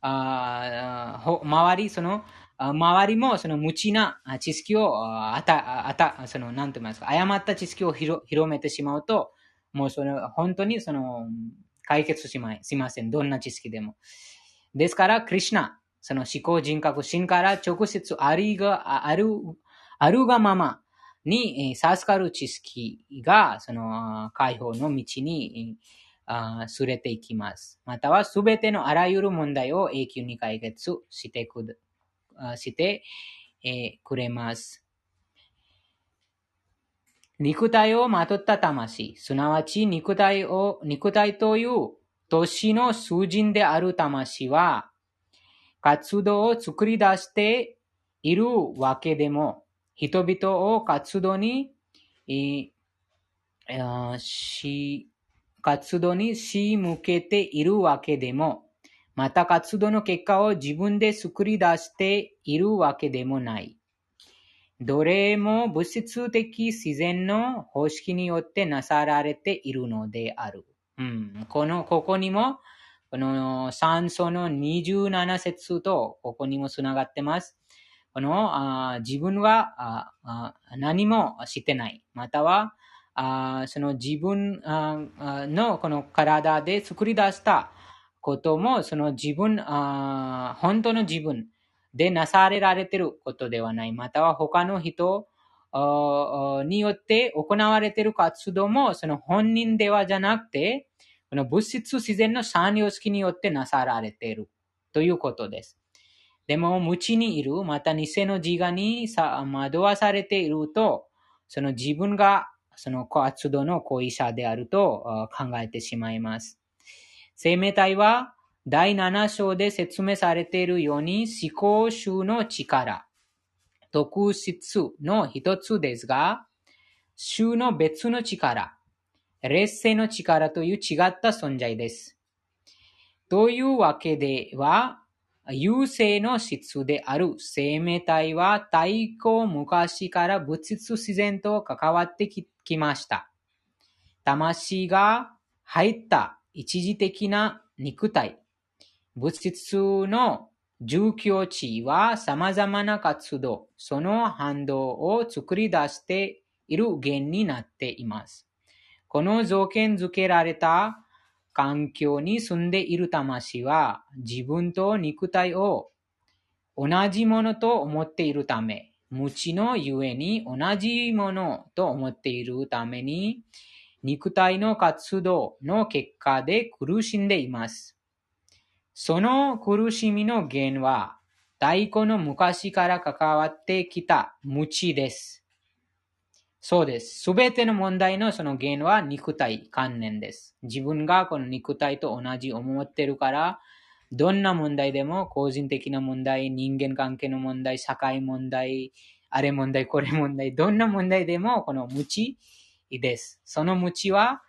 あ周り、その、周りもその無知な知識を、あた、あた、その、なんて言いますか、誤った知識を広めてしまうと、もうその、本当にその、解決しましません。どんな知識でも。ですから、クリュナ、その思考人格心から直接ありが、ある、あるがままに授かる知識が、その解放の道に、あすれていきます。または、すべてのあらゆる問題を永久に解決してくして、えくれます。肉体をまとった魂、すなわち肉体を、肉体という都市の数人である魂は、活動を作り出しているわけでも、人々を活動に、えーし、活動にし向けているわけでも、また活動の結果を自分で作り出しているわけでもない。どれも物質的自然の方式によってなさられているのである。うん、この、ここにも、この酸素の27節とここにもつながってます。このあ自分はあ何もしてない。またはあその自分あのこの体で作り出したことも、その自分、あ本当の自分でなされられていることではない。または他の人によって行われている活動も、その本人ではじゃなくて、この物質自然の三様式によってなさられているということです。でも、無知にいる、また偽の自我に惑わされていると、その自分がその活動の行為者であると考えてしまいます。生命体は第7章で説明されているように思考集の力、特質の一つですが、衆の別の力、劣勢の力という違った存在です。というわけでは、優勢の質である生命体は太古昔から物質自然と関わってきました。魂が入った一時的な肉体、物質の住居地は様々な活動、その反動を作り出している原になっています。この条件付けられた環境に住んでいる魂は自分と肉体を同じものと思っているため、無知のゆえに同じものと思っているために、肉体の活動の結果で苦しんでいます。その苦しみの原は、太古の昔から関わってきた無知です。そうです。すべての問題のその原因は肉体観念です。自分がこの肉体と同じ思ってるから、どんな問題でも、個人的な問題、人間関係の問題、社会問題、あれ問題、これ問題、どんな問題でも、この無知です。その無知は、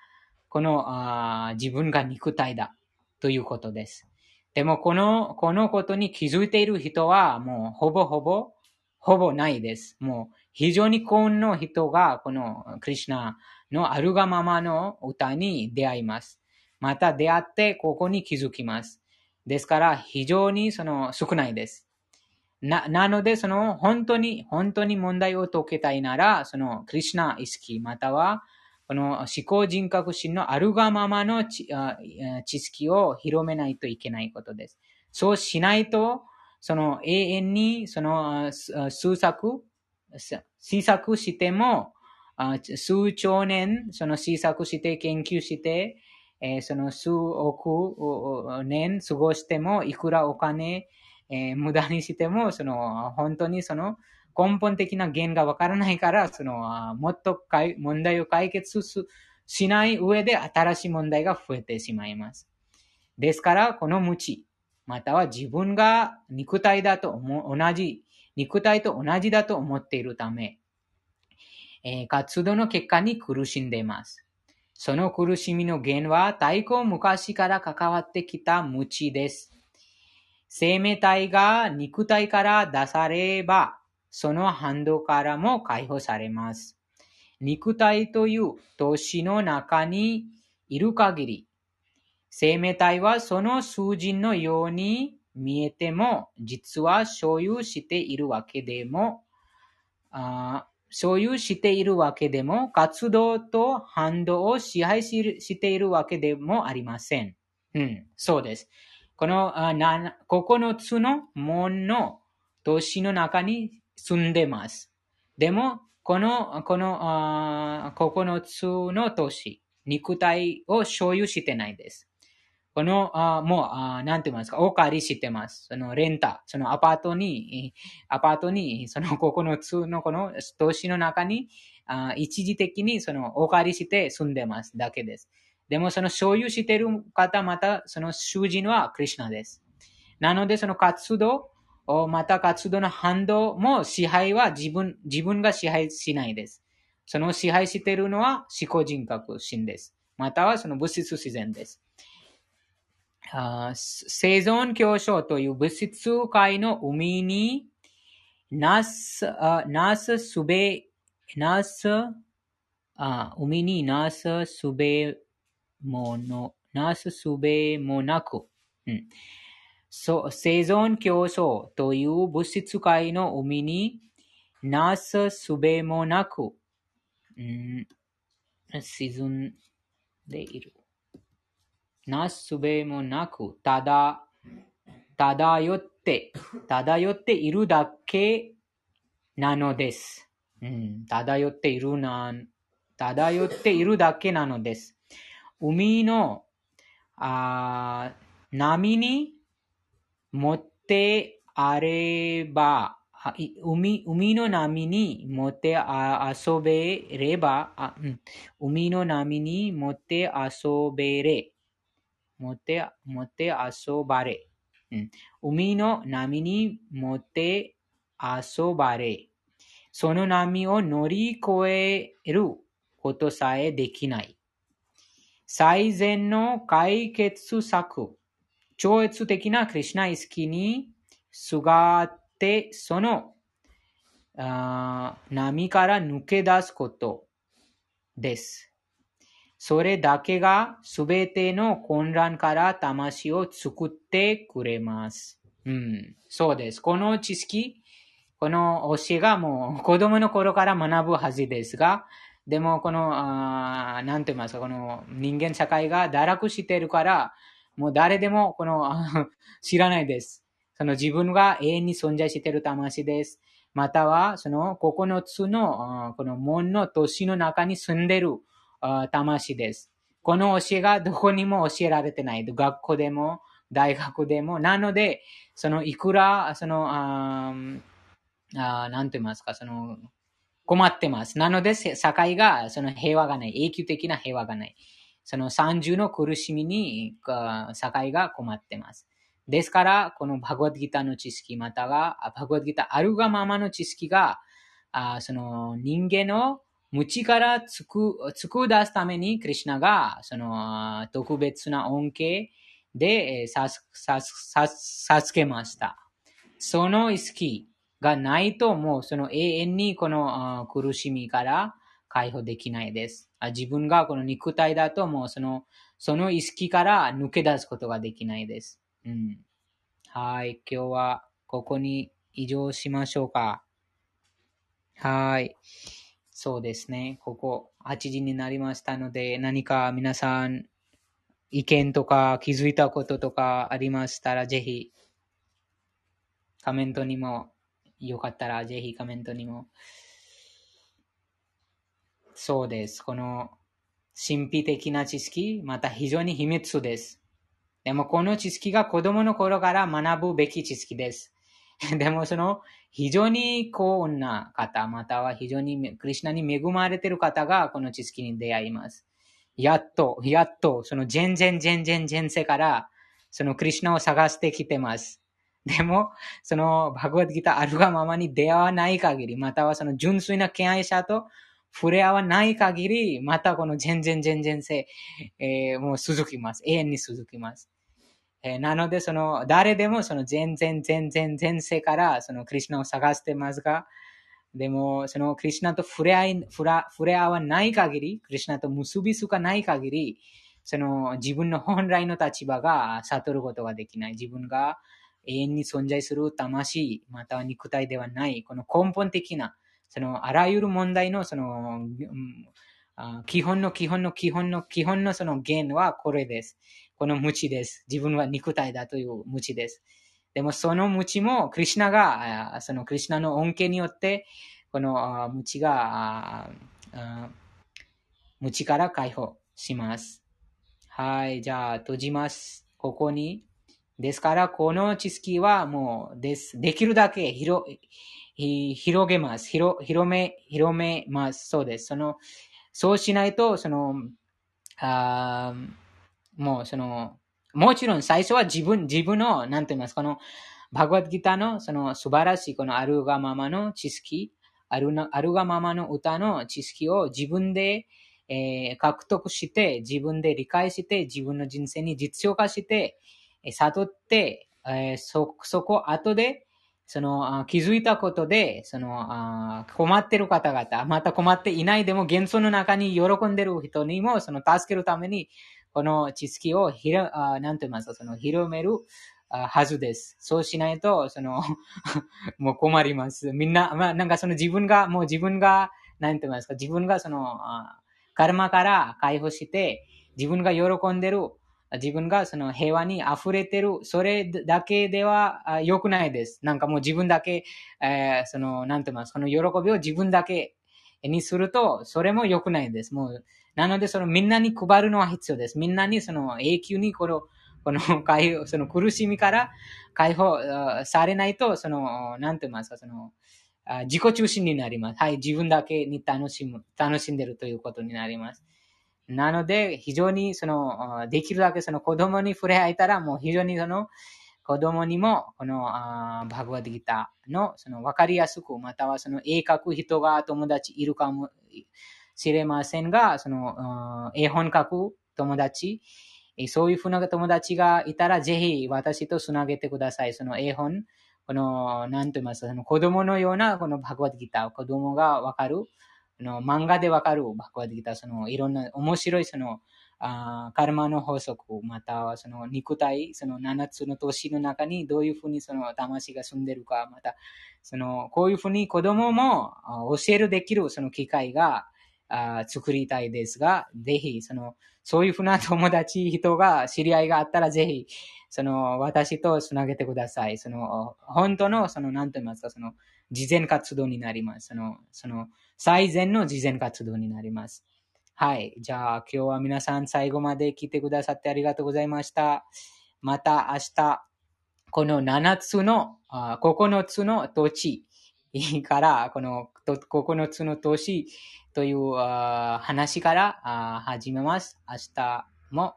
このあ自分が肉体だということです。でも、この、このことに気づいている人は、もう、ほぼほぼ、ほぼないです。もう、非常に幸運の人が、このクリュナのあるがままの歌に出会います。また出会ってここに気づきます。ですから、非常にその少ないです。な、なので、その本当に、本当に問題を解けたいなら、そのクリュナ意識、または、この思考人格心のあるがままの知識を広めないといけないことです。そうしないと、その永遠にその数作、試作しても、数兆年、その試作して研究して、その数億年過ごしても、いくらお金、えー、無駄にしても、その本当にその根本的な原因がわからないから、そのもっとかい問題を解決しない上で新しい問題が増えてしまいます。ですから、この無知、または自分が肉体だと同じ肉体と同じだと思っているため、えー、活動の結果に苦しんでいます。その苦しみの原因は太古昔から関わってきた無知です。生命体が肉体から出されば、その反動からも解放されます。肉体という都市の中にいる限り、生命体はその数字のように見えても、実は所有しているわけでも、あ所有しているわけでも、活動と反動を支配しているわけでもありません。うん、そうです。この9つの門の都市の中に住んでます。でも、この、この9つの都市、肉体を所有してないです。この、もう、なんて言いますか、お借りしてます。そのレンタ、そのアパートに、アパートに、その9つのこの都市の中に、一時的にそのお借りして住んでますだけです。でもその所有している方、またその主人はクリュナです。なのでその活動、また活動の反動も支配は自分、自分が支配しないです。その支配しているのは思考人格心です。またはその物質自然です。生存競争という物質界の海になす、なすすべ、なす、あ海になすすべもの、なすすべもなく、うん、そ生存競争という物質界の海になすすべもなく、うん、沈んでいる。なすすべもなく、ただ、漂って、漂っているだけなのです。うん、漂っているな、漂っているだけなのです。海のあ波に持ってあれば、海海の波に持って遊べれば、あうん、海の波に持って遊べれ、持って持って遊ばれ、うん、海の波に持って遊ばれ、その波を乗り越えることさえできない。最善の解決策、超越的なクリュナ意識にすがって、その波から抜け出すことです。それだけがすべての混乱から魂を作ってくれます。うん、そうです。この知識、この教えがもう子供の頃から学ぶはずですが、でもこの、なんて言いますか、この人間社会が堕落しているから、もう誰でもこの <laughs> 知らないです。その自分が永遠に存在している魂です。または、その9つの、この門の都市の中に住んでいる魂です。この教えがどこにも教えられてない。学校でも、大学でも。なので、そのいくら、その、ああなんと言いますか、その、困ってます。なので、社会が、その平和がない。永久的な平和がない。その三重の苦しみに、社会が困ってます。ですから、このバグワッドギターの知識、または、バグワッドギターあるがままの知識が、あその人間の無知からつく、つく出すために、クリュナが、その、特別な恩恵で、さす、さす、さす、授けました。その意識がないと、もうその永遠にこの苦しみから解放できないです。自分がこの肉体だと、もうその、その意識から抜け出すことができないです。うん。はい。今日はここに移動しましょうか。はい。そうですね。ここ8時になりましたので、何か皆さん意見とか気づいたこととかありましたら、ぜひコメントにも、よかったらぜひコメントにも。そうです。この神秘的な知識、また非常に秘密です。でもこの知識が子供の頃から学ぶべき知識です。<laughs> でもその非常に幸運な方、または非常にクリュナに恵まれている方がこの知識に出会います。やっと、やっと、その全然全然前世からそのクリュナを探してきてます。でも、そのバグワッドギターあるがままに出会わない限り、またはその純粋な敬愛者と触れ合わない限り、またこの全然全然世、えー、もう続きます。永遠に続きます。えー、なので、その、誰でもその全然全然前世からそのクリュナを探してますが、でも、そのクリュナと触れ合い、触れ合わない限り、クリュナと結びつかない限り、その自分の本来の立場が悟ることができない。自分が永遠に存在する魂、または肉体ではない、この根本的な、そのあらゆる問題のその、うん基本の基本の基本の基本のその源はこれです。この無知です。自分は肉体だという無知です。でもその無知も、クリュナが、そのクリュナの恩恵によって、この無知が、無知から解放します。はい、じゃあ閉じます。ここに。ですから、この知識はもうです。できるだけ広広げます。広広め、広めます。そうです。その、そうしないと、その、あもうその、もちろん最初は自分、自分の、なんて言いますか、この、バグワッドギターのその素晴らしいこのあるがままの知識、あるあるがままの歌の知識を自分で、えー、獲得して、自分で理解して、自分の人生に実用化して、悟って、えー、そ、そこ後で、その、気づいたことで、その、困ってる方々、また困っていないでも、幻想の中に喜んでる人にも、その、助けるために、この知識をひら、あなんて言いますか、その、広めるはずです。そうしないと、その <laughs> もう困ります。みんな、まあ、なんかその自分が、もう自分が、なんて言いますか、自分がその、カルマから解放して、自分が喜んでる、自分がその平和に溢れてる、それだけでは良くないです。なんかもう自分だけ、えー、その、なんて言います、その喜びを自分だけにすると、それも良くないです。もう、なので、そのみんなに配るのは必要です。みんなにその永久にこの、この解放、その苦しみから解放されないと、その、なんて言いますか、その、自己中心になります。はい、自分だけに楽しむ、楽しんでるということになります。なので、非常にその、できるだけその子供に触れ合えたら、もう非常にその、子供にも、この、バグワディギターの、その、わかりやすく、またはその、絵描く人が友達いるかもしれませんが、その、絵本描く友達、そういうふうな友達がいたら、ぜひ私とつなげてください。その絵本、この、なんと言いますか、その子供のような、このバグワディギター、子供がわかる、の漫画でわかるバグワディギター、そのいろんな面白いそのあカルマの法則、またはその肉体、その7つの年の中にどういうふうにその魂が住んでるか、また、その、こういうふうに子供も教えるできるその機会があ作りたいですが、ぜひ、その、そういうふうな友達、人が、知り合いがあったら、ぜひ、その、私とつなげてください。その、本当の、その、なんと言いますか、その、事前活動になります。その、その、最善の事前活動になります。はい。じゃあ、今日は皆さん最後まで来てくださってありがとうございました。また明日、この7つの、あ9つの土地から、この9つの都市という話から始めます。明日も。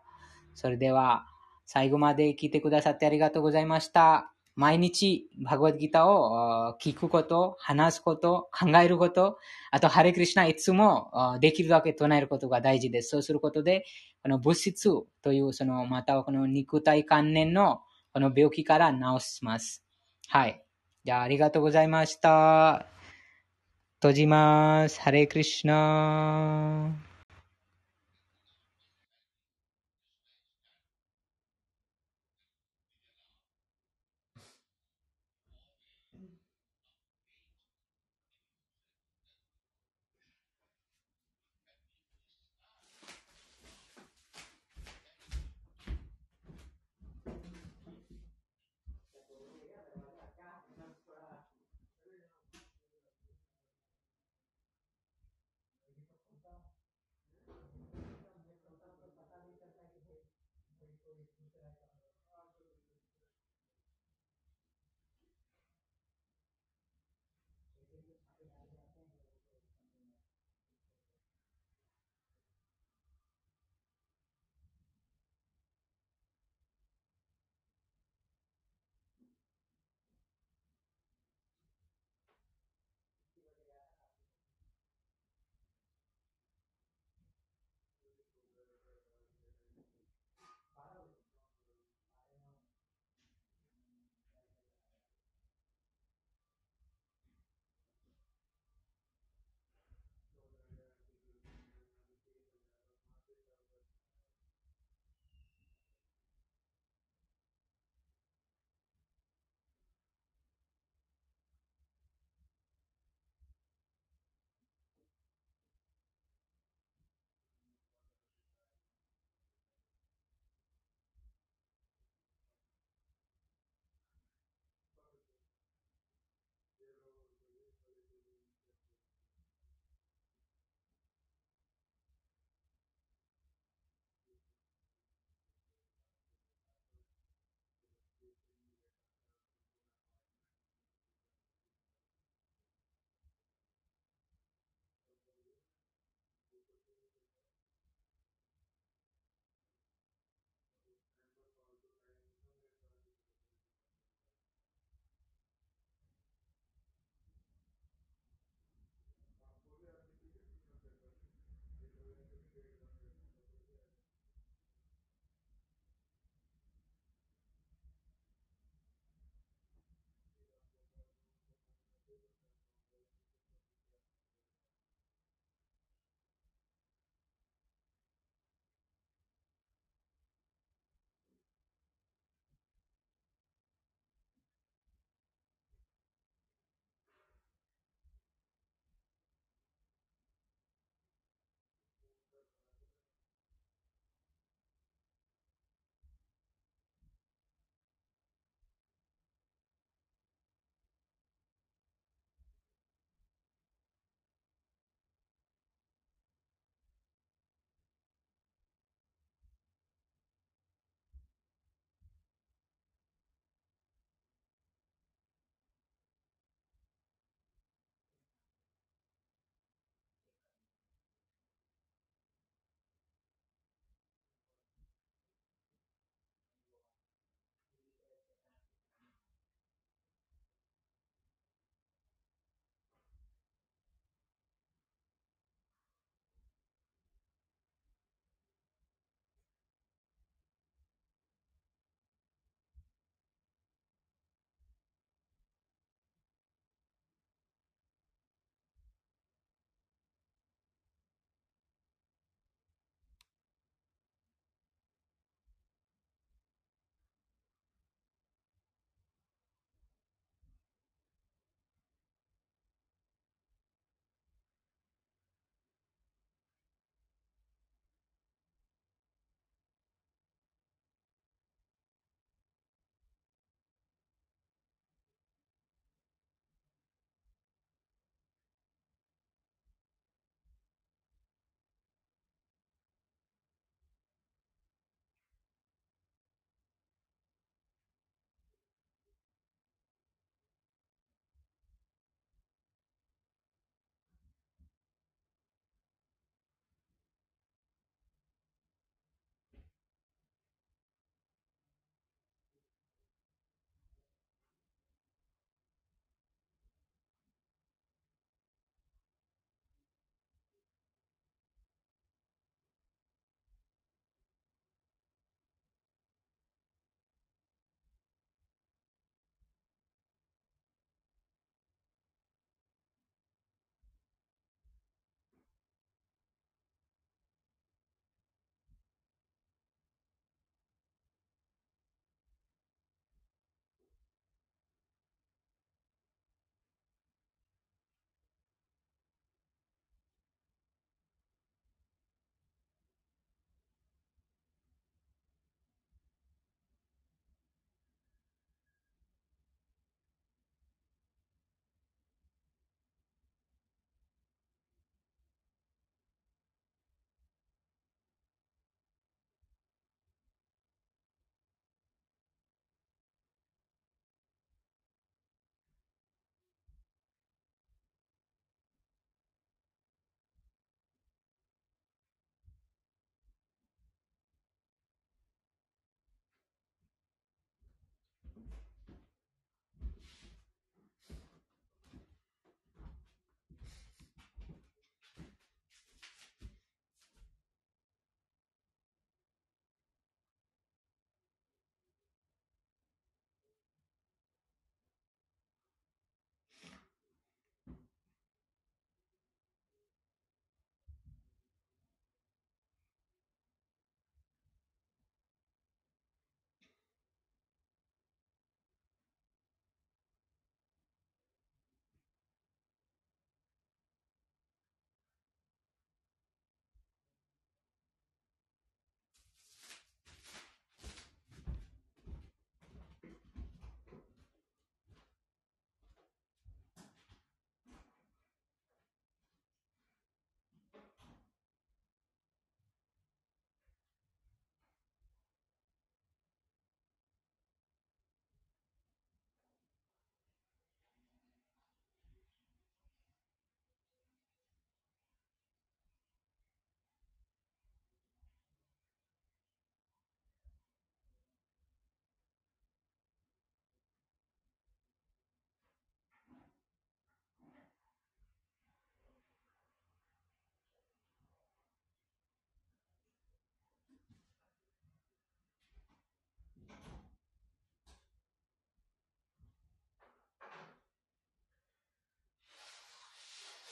それでは、最後まで聞いてくださってありがとうございました。毎日、バグワッドギターを聞くこと、話すこと、考えること、あと、ハレクリシナいつもできるだけ唱えることが大事です。そうすることで、この物質という、その、またはこの肉体関連のこの病気から治します。はい。じゃあ、ありがとうございました。閉じます。ハレクリシナ